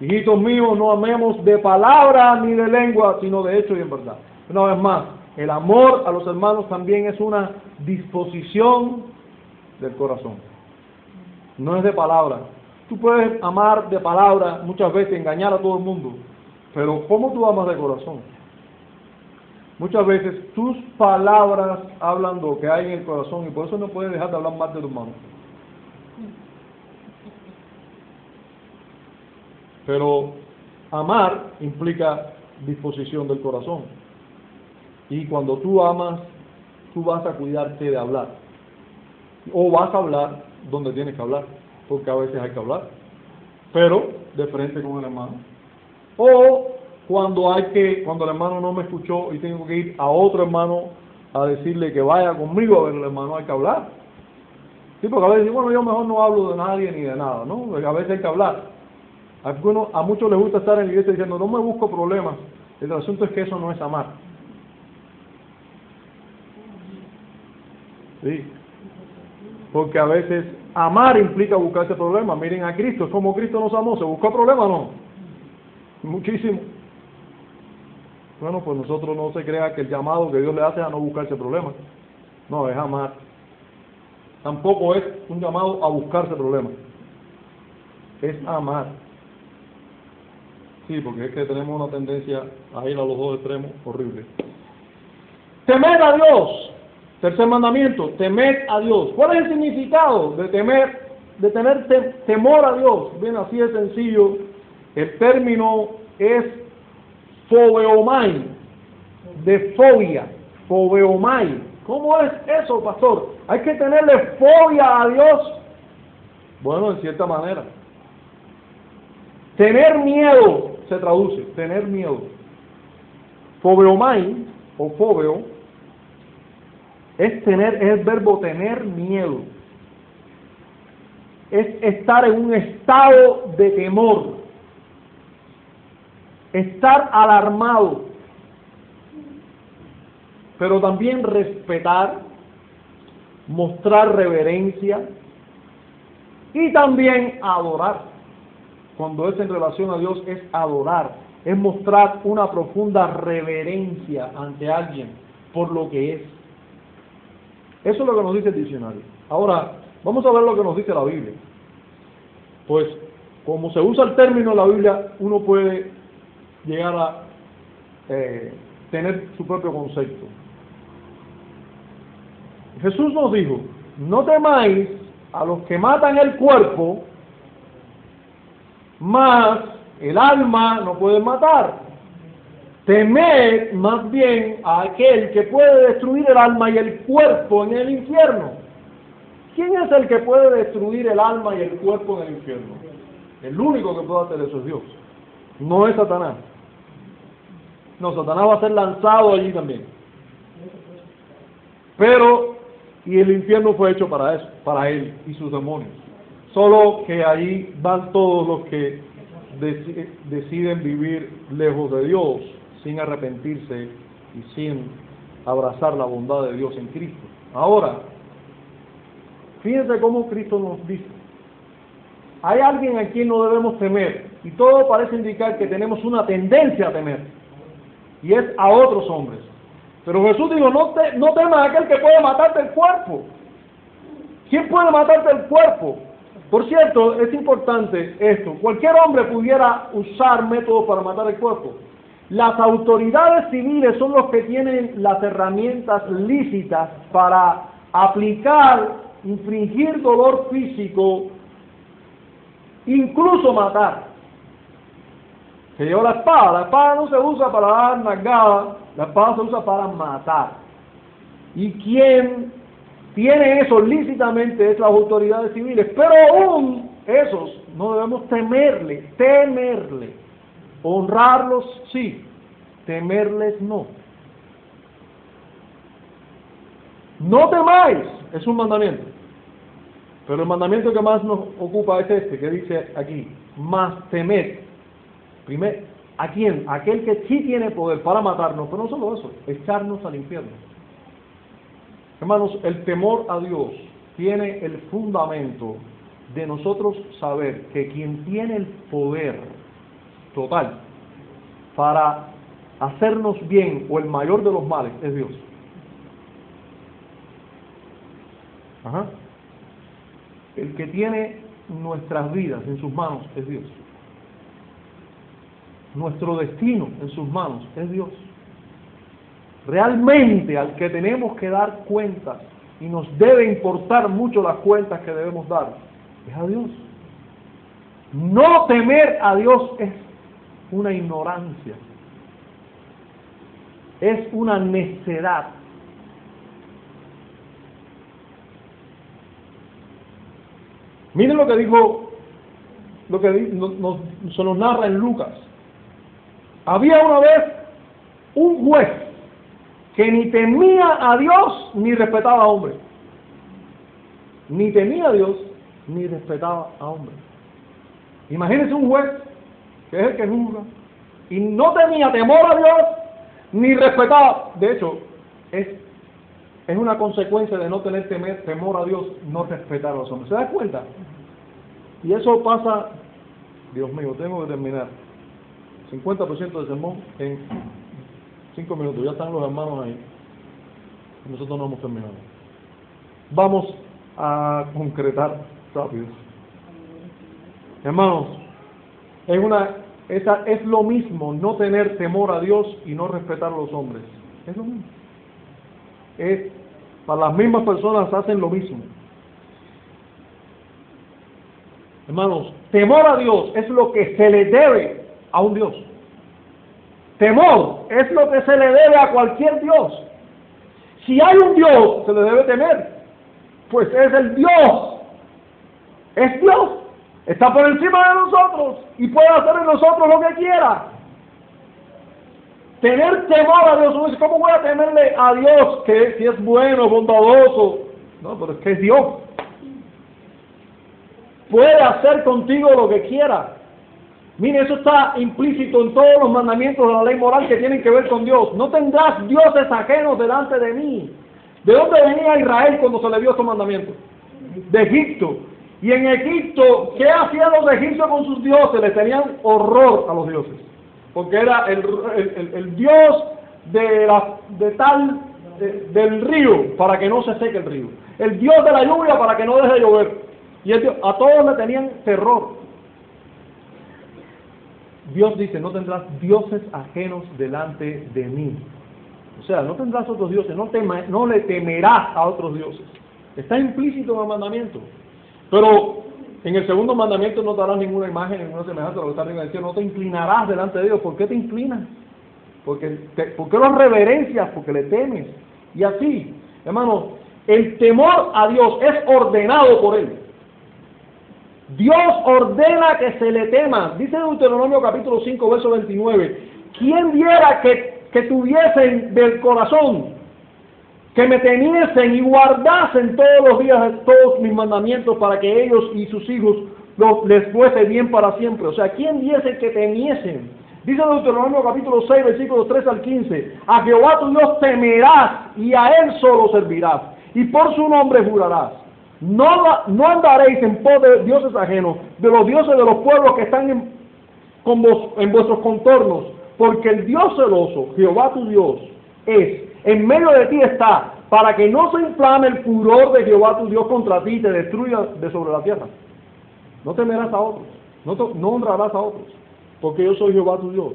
Hijitos míos, no amemos de palabra ni de lengua, sino de hecho y en verdad. Una vez más, el amor a los hermanos también es una disposición del corazón. No es de palabra. Tú puedes amar de palabra muchas veces, engañar a todo el mundo, pero ¿cómo tú amas de corazón? Muchas veces tus palabras hablan lo que hay en el corazón y por eso no puedes dejar de hablar más de tu hermano. Pero amar implica disposición del corazón. Y cuando tú amas, tú vas a cuidarte de hablar. O vas a hablar donde tienes que hablar, porque a veces hay que hablar. Pero de frente con el hermano. O cuando hay que, cuando el hermano no me escuchó y tengo que ir a otro hermano a decirle que vaya conmigo a ver el hermano, hay que hablar. Sí, porque a veces, bueno, yo mejor no hablo de nadie ni de nada, ¿no? A veces hay que hablar. A, muchos les gusta estar en la iglesia diciendo, no me busco problemas. El asunto es que eso no es amar. Sí. Porque a veces amar implica buscarse problemas. Miren a Cristo, es como Cristo nos amó. ¿Se buscó problemas o no? Muchísimo. Bueno, pues nosotros no se crea que el llamado que Dios le hace a no buscarse problemas. No, es amar. Tampoco es un llamado a buscarse problemas. Es amar. Sí, porque es que tenemos una tendencia a ir a los dos extremos horribles. Temer a Dios. Tercer mandamiento, temer a Dios. ¿Cuál es el significado de temer, de tener temor a Dios? Bien, así de sencillo. El término es fobeomai, de fobia, fobeomai. ¿Cómo es eso, pastor? ¿Hay que tenerle fobia a Dios? Bueno, en cierta manera. Tener miedo se traduce, tener miedo. Fobeomai o fobeo es tener, es el verbo tener miedo. Es estar en un estado de temor. Estar alarmado. Pero también respetar, mostrar reverencia y también adorar. Cuando es en relación a Dios es adorar, es mostrar una profunda reverencia ante alguien por lo que es. Eso es lo que nos dice el diccionario. Ahora, vamos a ver lo que nos dice la Biblia. Pues, como se usa el término la Biblia, uno puede llegar a eh, tener su propio concepto. Jesús nos dijo, no temáis a los que matan el cuerpo, más el alma no puede matar. Temed más bien a aquel que puede destruir el alma y el cuerpo en el infierno. ¿Quién es el que puede destruir el alma y el cuerpo en el infierno? El único que puede hacer eso es Dios. No es Satanás. No, Satanás va a ser lanzado allí también. Pero, y el infierno fue hecho para eso, para él y sus demonios. Solo que ahí van todos los que deciden vivir lejos de Dios, sin arrepentirse y sin abrazar la bondad de Dios en Cristo. Ahora, fíjense cómo Cristo nos dice, hay alguien a quien no debemos temer, y todo parece indicar que tenemos una tendencia a temer, y es a otros hombres. Pero Jesús dijo, no, te, no temas a aquel que puede matarte el cuerpo. ¿Quién puede matarte el cuerpo? Por cierto, es importante esto. Cualquier hombre pudiera usar métodos para matar el cuerpo. Las autoridades civiles son los que tienen las herramientas lícitas para aplicar, infringir dolor físico, incluso matar. Se lleva la espada. La espada no se usa para dar nagada, la espada se usa para matar. ¿Y quién tiene eso lícitamente es las autoridades civiles, pero aún esos no debemos temerle, temerle. Honrarlos sí, temerles no. No temáis, es un mandamiento. Pero el mandamiento que más nos ocupa es este, que dice aquí, más temer. Primero, ¿a quién? Aquel que sí tiene poder para matarnos, pero no solo eso, echarnos al infierno. Hermanos, el temor a Dios tiene el fundamento de nosotros saber que quien tiene el poder total para hacernos bien o el mayor de los males es Dios. Ajá. El que tiene nuestras vidas en sus manos es Dios. Nuestro destino en sus manos es Dios realmente al que tenemos que dar cuentas y nos debe importar mucho las cuentas que debemos dar es a Dios. No temer a Dios es una ignorancia, es una necedad. Miren lo que dijo, lo que se nos narra en Lucas. Había una vez un juez que ni temía a Dios ni respetaba a hombre. Ni temía a Dios ni respetaba a hombre. Imagínense un juez que es el que juzga y no tenía temor a Dios ni respetaba. De hecho, es, es una consecuencia de no tener temor a Dios, no respetar a los hombres. ¿Se da cuenta? Y eso pasa, Dios mío, tengo que terminar. 50% de sermón en Cinco minutos, ya están los hermanos ahí. Nosotros no hemos terminado. Vamos a concretar rápido. Hermanos, es una, esa, es lo mismo no tener temor a Dios y no respetar a los hombres. Es lo mismo. Es, para las mismas personas hacen lo mismo. Hermanos, temor a Dios es lo que se le debe a un Dios. Temor es lo que se le debe a cualquier Dios. Si hay un Dios, se le debe temer. Pues es el Dios. Es Dios. Está por encima de nosotros y puede hacer en nosotros lo que quiera. Tener temor a Dios, ¿cómo voy a temerle a Dios que si es bueno, bondadoso? No, pero es que es Dios. Puede hacer contigo lo que quiera. Mire, eso está implícito en todos los mandamientos de la ley moral que tienen que ver con Dios. No tendrás dioses ajenos delante de mí. ¿De dónde venía Israel cuando se le dio estos mandamientos? De Egipto. Y en Egipto, ¿qué hacían los egipcios con sus dioses? Le tenían horror a los dioses. Porque era el, dios de, la, de tal, del río, para que no se seque el río. El dios de la lluvia, para que no deje de llover. Y a todos le tenían terror. Dios dice, no tendrás dioses ajenos delante de mí. O sea, no tendrás otros dioses, no, le temerás a otros dioses. Está implícito en el mandamiento. Pero en el segundo mandamiento no darás ninguna imagen, ninguna semejanza a lo que está arriba del. No te inclinarás delante de Dios. ¿Por qué te inclinas? Porque ¿Por qué lo reverencias? Porque le temes. Y así, hermano, el temor a Dios es ordenado por Él. Dios ordena que se le tema. Dice Deuteronomio capítulo 5, verso 29. ¿Quién viera que, que tuviesen del corazón que me temiesen y guardasen todos los días todos mis mandamientos para que ellos y sus hijos les fuese bien para siempre. O sea, ¿quién diese que temiesen? Dice Deuteronomio capítulo 6, versículos 3 al 15, a Jehová tu Dios temerás y a él solo servirás y por su nombre jurarás. No, no andaréis en pos de dioses ajenos, de los dioses de los pueblos que están en, con vos, en vuestros contornos, porque el Dios celoso, Jehová tu Dios, es, en medio de ti está, para que no se inflame el furor de Jehová tu Dios contra ti y te destruya de sobre la tierra. No temerás a otros, no, no honrarás a otros, porque yo soy Jehová tu Dios.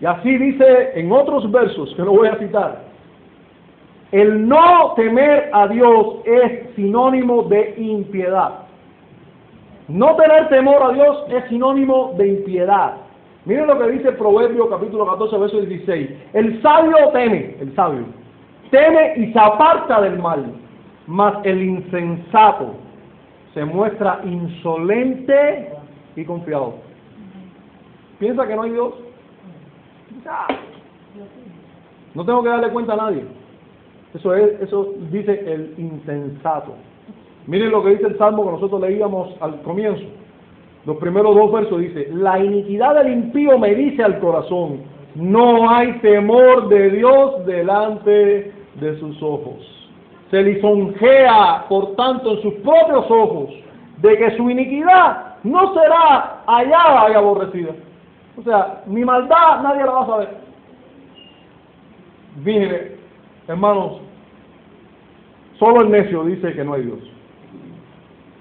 Y así dice en otros versos, que no voy a citar, el no temer a Dios es sinónimo de impiedad. No tener temor a Dios es sinónimo de impiedad. Miren lo que dice Proverbio capítulo 14, verso 16. El sabio teme, el sabio, teme y se aparta del mal, mas el insensato se muestra insolente y confiado. ¿Piensa que no hay Dios? No tengo que darle cuenta a nadie. Eso es, eso dice el insensato. Miren lo que dice el salmo que nosotros leíamos al comienzo. Los primeros dos versos dice, la iniquidad del impío me dice al corazón, no hay temor de Dios delante de sus ojos. Se lisonjea, por tanto, en sus propios ojos, de que su iniquidad no será hallada y aborrecida. O sea, mi maldad nadie la va a saber. Mire, hermanos, solo el necio dice que no hay Dios.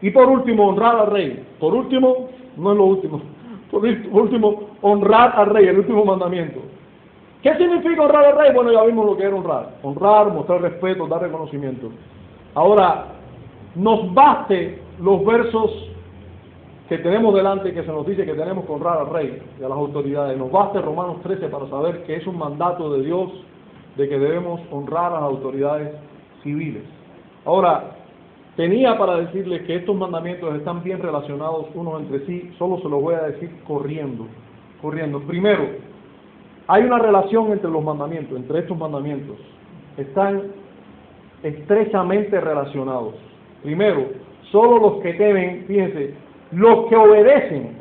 Y por último, honrar al rey. Por último, no es lo último. Por último, honrar al rey, el último mandamiento. ¿Qué significa honrar al rey? Bueno, ya vimos lo que era honrar. Honrar, mostrar respeto, dar reconocimiento. Ahora, nos baste los versos que tenemos delante que se nos dice que tenemos que honrar al rey y a las autoridades. Nos baste Romanos 13 para saber que es un mandato de Dios de que debemos honrar a las autoridades civiles. Ahora, Tenía para decirles que estos mandamientos están bien relacionados unos entre sí, solo se los voy a decir corriendo, corriendo. Primero, hay una relación entre los mandamientos, entre estos mandamientos. Están estrechamente relacionados. Primero, solo los que temen, fíjense, los que obedecen,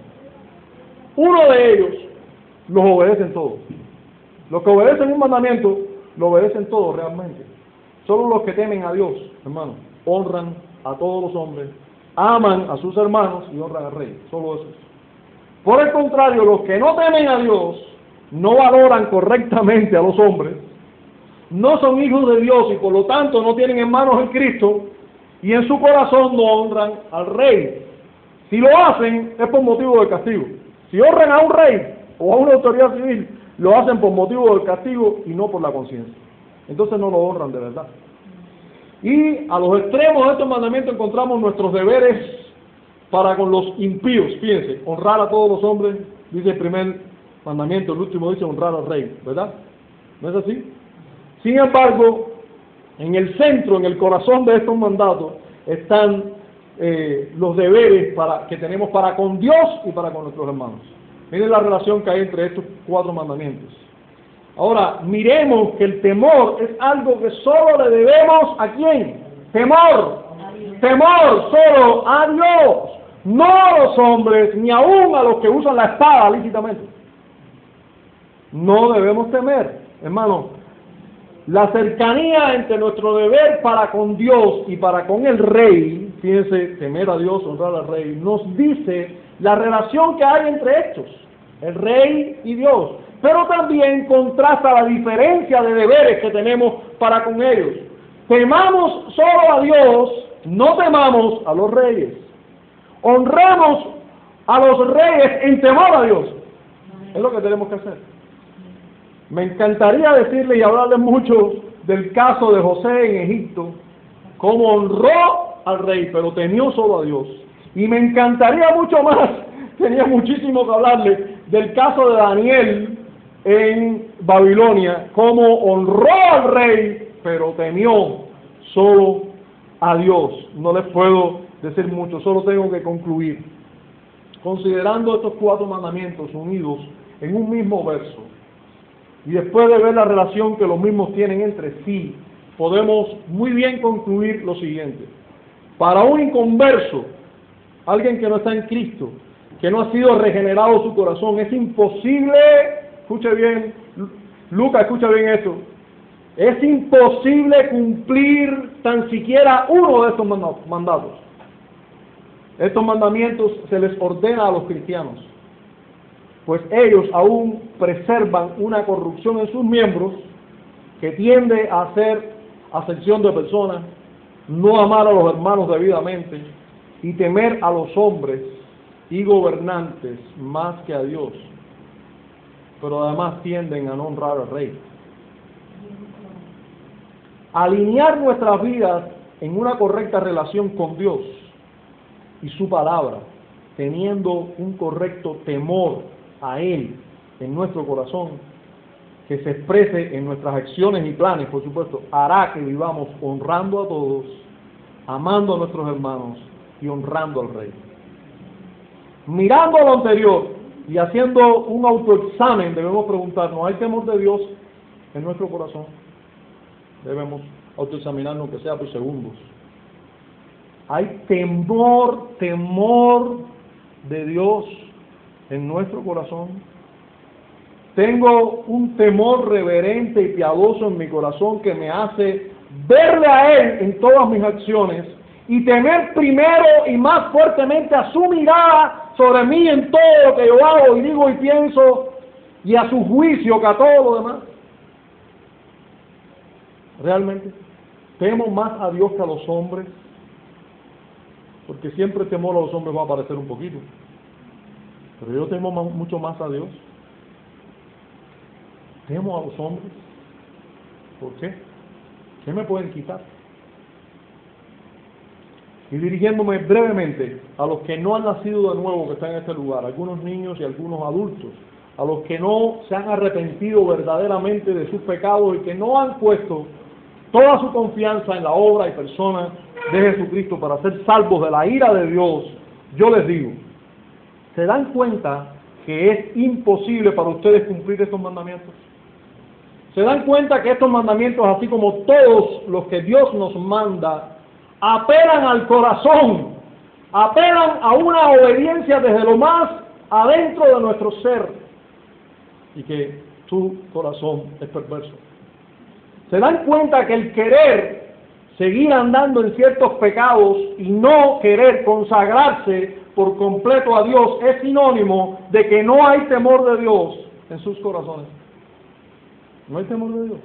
uno de ellos los obedecen todos. Los que obedecen un mandamiento, lo obedecen todos realmente. Solo los que temen a Dios, hermano honran a todos los hombres, aman a sus hermanos y honran al rey. Solo eso. Por el contrario, los que no temen a Dios, no valoran correctamente a los hombres, no son hijos de Dios y por lo tanto no tienen hermanos en Cristo y en su corazón no honran al rey. Si lo hacen es por motivo del castigo. Si honran a un rey o a una autoridad civil, lo hacen por motivo del castigo y no por la conciencia. Entonces no lo honran de verdad. Y a los extremos de estos mandamientos encontramos nuestros deberes para con los impíos. Fíjense, honrar a todos los hombres, dice el primer mandamiento, el último dice honrar al rey, ¿verdad? ¿No es así? Sin embargo, en el centro, en el corazón de estos mandatos, están eh, los deberes para, que tenemos para con Dios y para con nuestros hermanos. Miren la relación que hay entre estos cuatro mandamientos. Ahora, miremos que el temor es algo que solo le debemos a quién? Temor. Temor solo a Dios. No a los hombres, ni aún a los que usan la espada lícitamente. No debemos temer, hermano. La cercanía entre nuestro deber para con Dios y para con el rey, fíjense, temer a Dios, honrar al rey, nos dice la relación que hay entre estos, el rey y Dios pero también contrasta la diferencia de deberes que tenemos para con ellos. Temamos solo a Dios, no temamos a los reyes. Honremos a los reyes en temor a Dios. Es lo que tenemos que hacer. Me encantaría decirle y hablarle mucho del caso de José en Egipto, cómo honró al rey, pero temió solo a Dios. Y me encantaría mucho más, tenía muchísimo que hablarle del caso de Daniel, en Babilonia, como honró al rey, pero temió solo a Dios. No les puedo decir mucho, solo tengo que concluir. Considerando estos cuatro mandamientos unidos en un mismo verso, y después de ver la relación que los mismos tienen entre sí, podemos muy bien concluir lo siguiente. Para un inconverso, alguien que no está en Cristo, que no ha sido regenerado su corazón, es imposible, escuche bien, Lucas, escucha bien esto, es imposible cumplir tan siquiera uno de estos mandatos. Estos mandamientos se les ordena a los cristianos, pues ellos aún preservan una corrupción en sus miembros que tiende a hacer acepción de personas, no amar a los hermanos debidamente y temer a los hombres y gobernantes más que a Dios, pero además tienden a no honrar al rey. Alinear nuestras vidas en una correcta relación con Dios y su palabra, teniendo un correcto temor a Él en nuestro corazón, que se exprese en nuestras acciones y planes, por supuesto, hará que vivamos honrando a todos, amando a nuestros hermanos y honrando al Rey. Mirando a lo anterior y haciendo un autoexamen, debemos preguntarnos, ¿hay temor de Dios en nuestro corazón? Debemos autoexaminarnos, que sea por segundos. Hay temor, temor de Dios en nuestro corazón. Tengo un temor reverente y piadoso en mi corazón que me hace verle a Él en todas mis acciones y temer primero y más fuertemente a su mirada sobre mí en todo lo que yo hago y digo y pienso y a su juicio que a todo lo demás. Realmente temo más a Dios que a los hombres, porque siempre el temor a los hombres va a aparecer un poquito, pero yo temo mucho más a Dios. Temo a los hombres. ¿Por qué? ¿Qué me pueden quitar? Y dirigiéndome brevemente a los que no han nacido de nuevo que están en este lugar, algunos niños y algunos adultos, a los que no se han arrepentido verdaderamente de sus pecados y que no han puesto toda su confianza en la obra y persona de Jesucristo para ser salvos de la ira de Dios, yo les digo, ¿se dan cuenta que es imposible para ustedes cumplir estos mandamientos? ¿Se dan cuenta que estos mandamientos, así como todos los que Dios nos manda, apelan al corazón, apelan a una obediencia desde lo más adentro de nuestro ser y que su corazón es perverso. Se dan cuenta que el querer seguir andando en ciertos pecados y no querer consagrarse por completo a Dios es sinónimo de que no hay temor de Dios en sus corazones. No hay temor de Dios.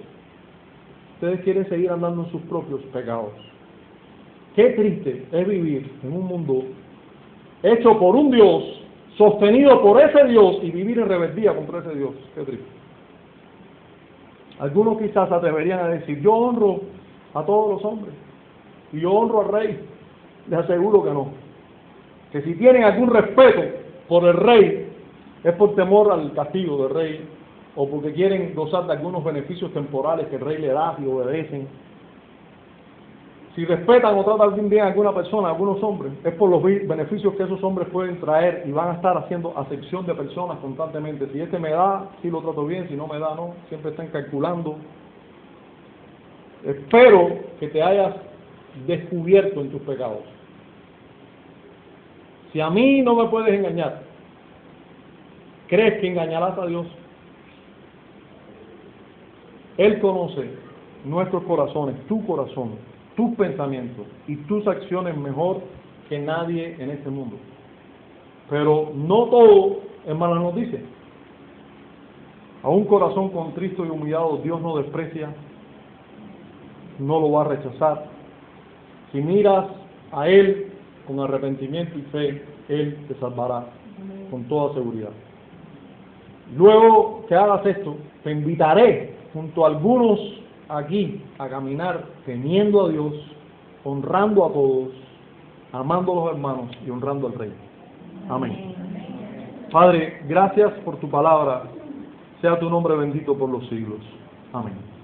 Ustedes quieren seguir andando en sus propios pecados. Qué triste es vivir en un mundo hecho por un Dios, sostenido por ese Dios y vivir en rebeldía contra ese Dios. Qué triste. Algunos quizás atreverían a decir, yo honro a todos los hombres y yo honro al rey. Les aseguro que no. Que si tienen algún respeto por el rey, es por temor al castigo del rey o porque quieren gozar de algunos beneficios temporales que el rey le da y obedecen si respetan o tratan bien a alguna persona, a algunos hombres, es por los beneficios que esos hombres pueden traer y van a estar haciendo acepción de personas constantemente. Si este me da, si lo trato bien, si no me da, no. Siempre están calculando. Espero que te hayas descubierto en tus pecados. Si a mí no me puedes engañar, ¿crees que engañarás a Dios? Él conoce nuestros corazones, tu corazón tus pensamientos y tus acciones mejor que nadie en este mundo. Pero no todo es mala noticia. A un corazón contristo y humillado Dios no desprecia, no lo va a rechazar. Si miras a Él con arrepentimiento y fe, Él te salvará con toda seguridad. Luego que hagas esto, te invitaré junto a algunos aquí a caminar temiendo a Dios, honrando a todos, amando a los hermanos y honrando al Rey. Amén. Padre, gracias por tu palabra. Sea tu nombre bendito por los siglos. Amén.